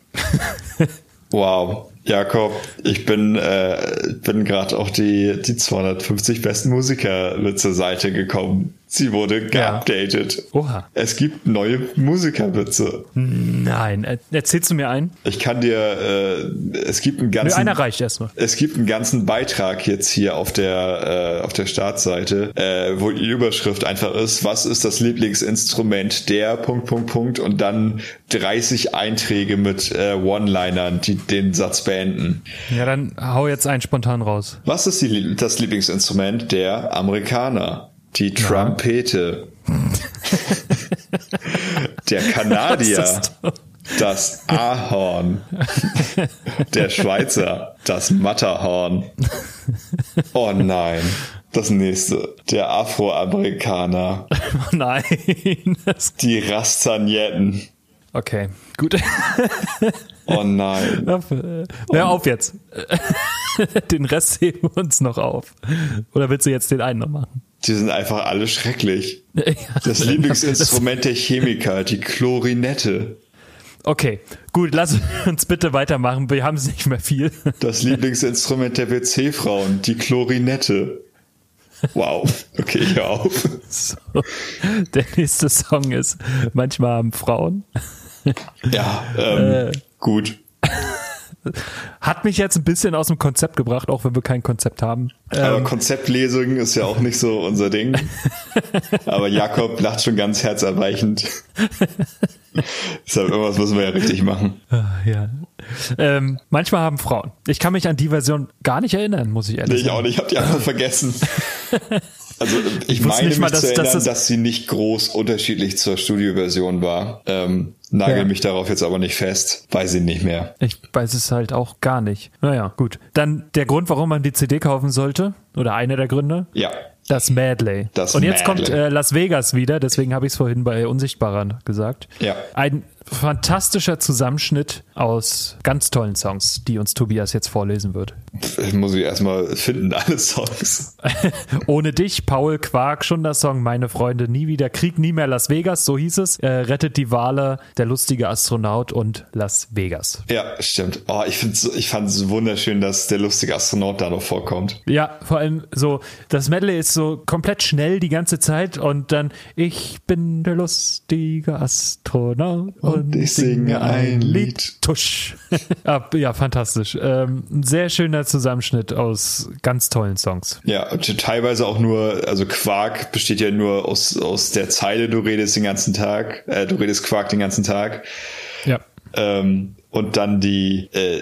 wow. Jakob, ich bin, äh, bin gerade auf die, die 250 besten Musiker-Witze Seite gekommen. Sie wurde geupdatet. Ja. Oha. Es gibt neue Musikerwitze. Nein, erzählst du mir einen? Ich kann dir, äh, es gibt einen ganzen. Nö, einer reicht erstmal. Es gibt einen ganzen Beitrag jetzt hier auf der, äh, auf der Startseite, äh, wo die Überschrift einfach ist, was ist das Lieblingsinstrument der Punkt, Punkt, Punkt und dann 30 Einträge mit äh, One-Linern, die den Satz beenden. Ja, dann hau jetzt einen spontan raus. Was ist die, das Lieblingsinstrument der Amerikaner? Die Trompete. Der Kanadier. Das Ahorn. Der Schweizer. Das Matterhorn. Oh nein. Das nächste. Der Afroamerikaner. Oh nein. Die Rastagnetten. Okay, gut. Oh nein. Hör auf jetzt. Den Rest heben wir uns noch auf. Oder willst du jetzt den einen noch machen? Die sind einfach alle schrecklich. Das Lieblingsinstrument der Chemiker, die Chlorinette. Okay, gut, lass uns bitte weitermachen. Wir haben es nicht mehr viel. Das Lieblingsinstrument der WC-Frauen, die Chlorinette. Wow, okay, ich hör auf. So, der nächste Song ist Manchmal haben Frauen. Ja, ähm, äh, gut. Hat mich jetzt ein bisschen aus dem Konzept gebracht, auch wenn wir kein Konzept haben. Aber ähm, Konzeptlesung ist ja auch nicht so unser Ding. Aber Jakob lacht schon ganz herzerweichend. Deshalb irgendwas müssen wir ja richtig machen. Ah, ja. Ähm, manchmal haben Frauen. Ich kann mich an die Version gar nicht erinnern, muss ich ehrlich nee, sagen. Ich auch nicht, ich habe die einfach vergessen. Also ich, ich meine mich mal, dass, zu erinnern, dass, dass, sie nicht groß unterschiedlich zur Studioversion war. Ähm, nagel ja. mich darauf jetzt aber nicht fest. Weiß ich nicht mehr. Ich weiß es halt auch gar nicht. Naja, gut. Dann der Grund, warum man die CD kaufen sollte, oder einer der Gründe? Ja. Das Medley. Das Und jetzt Madley. kommt äh, Las Vegas wieder, deswegen habe ich es vorhin bei Unsichtbarern gesagt. Ja. Ein fantastischer Zusammenschnitt aus ganz tollen Songs, die uns Tobias jetzt vorlesen wird. Ich muss ich erstmal finden, alle Songs. Ohne dich, Paul Quark, schon der Song Meine Freunde, nie wieder Krieg, nie mehr Las Vegas, so hieß es. Äh, rettet die Wale, der lustige Astronaut und Las Vegas. Ja, stimmt. Oh, ich, ich fand es wunderschön, dass der lustige Astronaut da noch vorkommt. Ja, vor allem so, das Medley ist so komplett schnell die ganze Zeit und dann ich bin der lustige Astronaut und, und ich singe ein Lied. Tusch. ja, fantastisch. Ähm, ein sehr schöner Zusammenschnitt aus ganz tollen Songs. Ja, und teilweise auch nur, also Quark besteht ja nur aus, aus der Zeile, du redest den ganzen Tag, äh, du redest Quark den ganzen Tag. Ja. Ähm, und dann die, äh,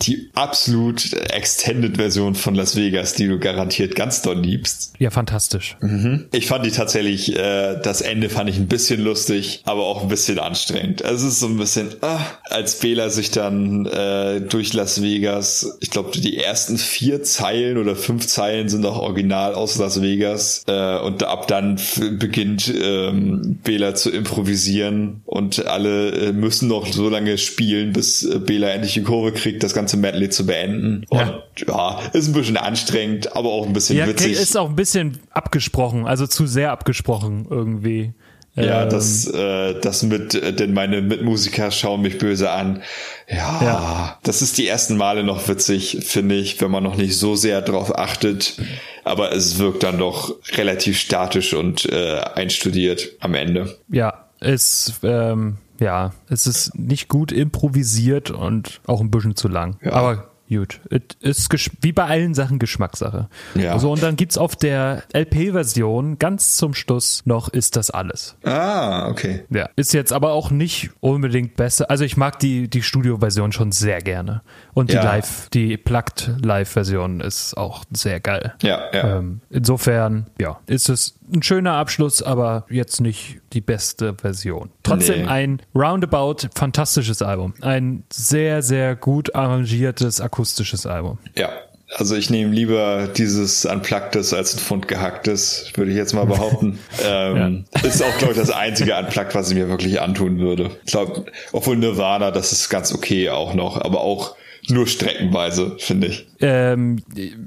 die absolut Extended-Version von Las Vegas, die du garantiert ganz doll liebst. Ja, fantastisch. Mhm. Ich fand die tatsächlich, äh, das Ende fand ich ein bisschen lustig, aber auch ein bisschen anstrengend. Also es ist so ein bisschen, ah, als Bela sich dann äh, durch Las Vegas, ich glaube, die ersten vier Zeilen oder fünf Zeilen sind auch original aus Las Vegas äh, und ab dann beginnt ähm, Bela zu improvisieren und alle äh, müssen noch so lange spielen, bis äh, Bela endlich die Kurve kriegt, das ganze Medley zu beenden. Und ja, ja ist ein bisschen anstrengend, aber auch ein bisschen ja, witzig. Ist auch ein bisschen abgesprochen, also zu sehr abgesprochen irgendwie. Ja, ähm, das, äh, das mit, äh, denn meine Mitmusiker schauen mich böse an. Ja, ja, das ist die ersten Male noch witzig, finde ich, wenn man noch nicht so sehr drauf achtet. Aber es wirkt dann doch relativ statisch und äh, einstudiert am Ende. Ja, es, ähm, ja, es ist nicht gut improvisiert und auch ein bisschen zu lang. Ja. Aber Gut, es ist wie bei allen Sachen Geschmackssache. Ja. Also und dann gibt's auf der LP-Version ganz zum Schluss noch ist das alles. Ah, okay. Ja, ist jetzt aber auch nicht unbedingt besser. Also ich mag die die Studio-Version schon sehr gerne und die ja. Live, die Plugged Live-Version ist auch sehr geil. Ja, ja. Ähm, insofern, ja, ist es ein schöner Abschluss, aber jetzt nicht die beste Version. Trotzdem nee. ein roundabout fantastisches Album. Ein sehr, sehr gut arrangiertes akustisches Album. Ja, also ich nehme lieber dieses Unpluggtes als ein Pfund gehacktes, würde ich jetzt mal behaupten. ähm, ja. Ist auch, glaube ich, das einzige Unplugged, was ich mir wirklich antun würde. Ich glaube, obwohl Nirvana, das ist ganz okay auch noch, aber auch nur streckenweise, finde ich. Ähm,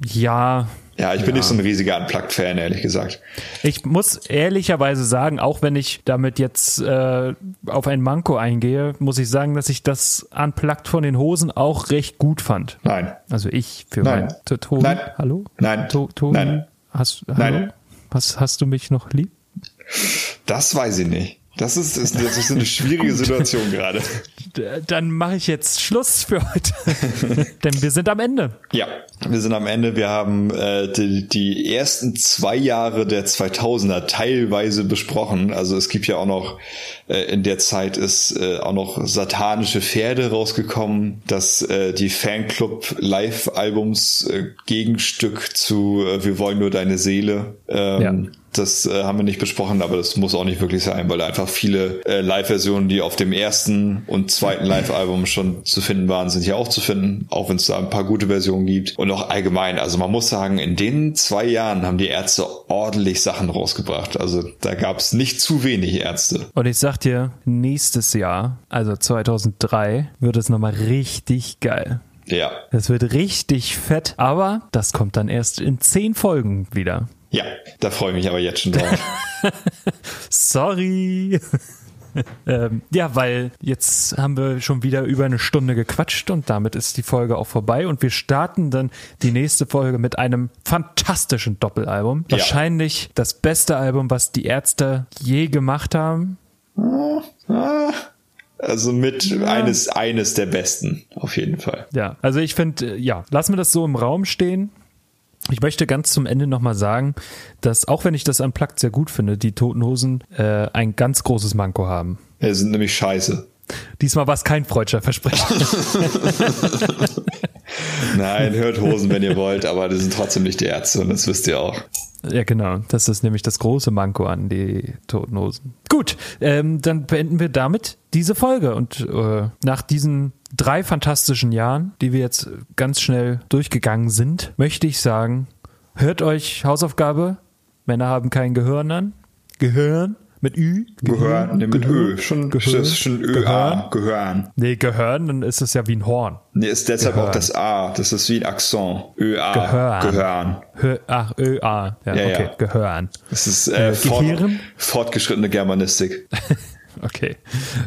ja, ja, ich bin ja. nicht so ein riesiger Unplugged-Fan, ehrlich gesagt. Ich muss ehrlicherweise sagen, auch wenn ich damit jetzt äh, auf ein Manko eingehe, muss ich sagen, dass ich das Unplugged von den Hosen auch recht gut fand. Nein. Also ich für Nein. mein Tobi. Nein. Hallo? Nein. To Tobi? Nein. Hast, hallo? Nein. Was, hast du mich noch lieb? Das weiß ich nicht. Das ist, das ist eine schwierige Situation gerade. Dann mache ich jetzt Schluss für heute. Denn wir sind am Ende. Ja, wir sind am Ende. Wir haben äh, die, die ersten zwei Jahre der 2000er teilweise besprochen. Also es gibt ja auch noch, äh, in der Zeit ist äh, auch noch satanische Pferde rausgekommen, dass äh, die Fanclub Live-Albums äh, Gegenstück zu äh, Wir wollen nur deine Seele. Ähm, ja das äh, haben wir nicht besprochen, aber das muss auch nicht wirklich sein, weil einfach viele äh, Live-Versionen, die auf dem ersten und zweiten Live-Album schon zu finden waren, sind hier auch zu finden, auch wenn es da ein paar gute Versionen gibt. Und auch allgemein, also man muss sagen, in den zwei Jahren haben die Ärzte ordentlich Sachen rausgebracht. Also da gab es nicht zu wenig Ärzte. Und ich sag dir, nächstes Jahr, also 2003, wird es nochmal richtig geil. Ja. Das wird richtig fett, aber das kommt dann erst in zehn Folgen wieder. Ja, da freue ich mich aber jetzt schon drauf. Sorry. ähm, ja, weil jetzt haben wir schon wieder über eine Stunde gequatscht und damit ist die Folge auch vorbei und wir starten dann die nächste Folge mit einem fantastischen Doppelalbum. Ja. Wahrscheinlich das beste Album, was die Ärzte je gemacht haben. Also mit ja. eines, eines der besten, auf jeden Fall. Ja, also ich finde, ja, lassen wir das so im Raum stehen. Ich möchte ganz zum Ende nochmal sagen, dass auch wenn ich das Unplugged sehr gut finde, die Toten Hosen äh, ein ganz großes Manko haben. Ja, sind nämlich scheiße. Diesmal war es kein freudscher Versprechen. Nein, hört Hosen, wenn ihr wollt, aber das sind trotzdem nicht die Ärzte und das wisst ihr auch. Ja, genau. Das ist nämlich das große Manko an die Toten Hosen. Gut, ähm, dann beenden wir damit diese Folge und äh, nach diesen drei fantastischen Jahren, die wir jetzt ganz schnell durchgegangen sind, möchte ich sagen, hört euch Hausaufgabe, Männer haben kein Gehirn an. Gehirn mit Ü? Gehörn, nee, mit Gehör, Ö. Schon, Gehör, das ist schon Ö, A. Gehörn. Nee, Gehörn, dann ist es ja wie ein Horn. Nee, ist deshalb Gehörn. auch das A. Das ist wie ein Akzent. Ö, A. Gehörn. Gehörn. Hö, ach, Ö, A. Ja, ja okay, ja. Gehörn. Das ist äh, äh, fort, fortgeschrittene Germanistik. Okay.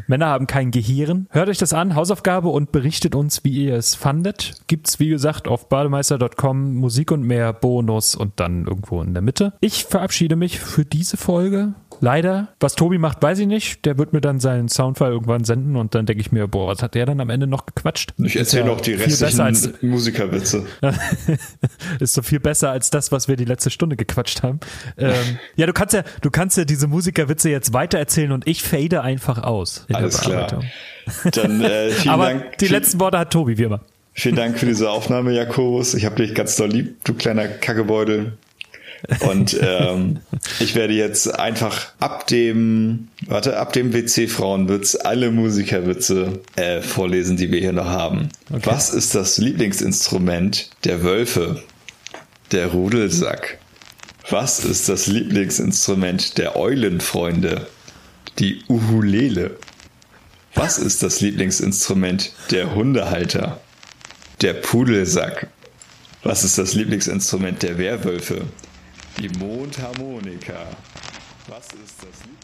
Männer haben kein Gehirn. Hört euch das an, Hausaufgabe und berichtet uns, wie ihr es fandet. Gibt's, wie gesagt, auf bademeister.com Musik und mehr Bonus und dann irgendwo in der Mitte. Ich verabschiede mich für diese Folge leider. Was Tobi macht, weiß ich nicht. Der wird mir dann seinen Soundfile irgendwann senden und dann denke ich mir, boah, was hat der dann am Ende noch gequatscht? Ich erzähle noch die restlichen als, Musikerwitze. ist so viel besser als das, was wir die letzte Stunde gequatscht haben. Ähm, ja, du kannst ja, du kannst ja diese Musikerwitze jetzt weitererzählen und ich fade einfach aus. Alles klar. Dann, äh, vielen Aber Dank. die letzten Worte hat Tobi, wie immer. Vielen Dank für diese Aufnahme, Jakobus. Ich habe dich ganz doll lieb, du kleiner Kackebeutel. Und ähm, ich werde jetzt einfach ab dem, warte, ab dem WC-Frauenwitz alle Musikerwitze äh, vorlesen, die wir hier noch haben. Okay. Was ist das Lieblingsinstrument der Wölfe? Der Rudelsack. Was ist das Lieblingsinstrument der Eulenfreunde? Die Uhulele. Was ist das Lieblingsinstrument der Hundehalter? Der Pudelsack. Was ist das Lieblingsinstrument der Werwölfe? Die Mondharmonika. Was ist das Lieblingsinstrument?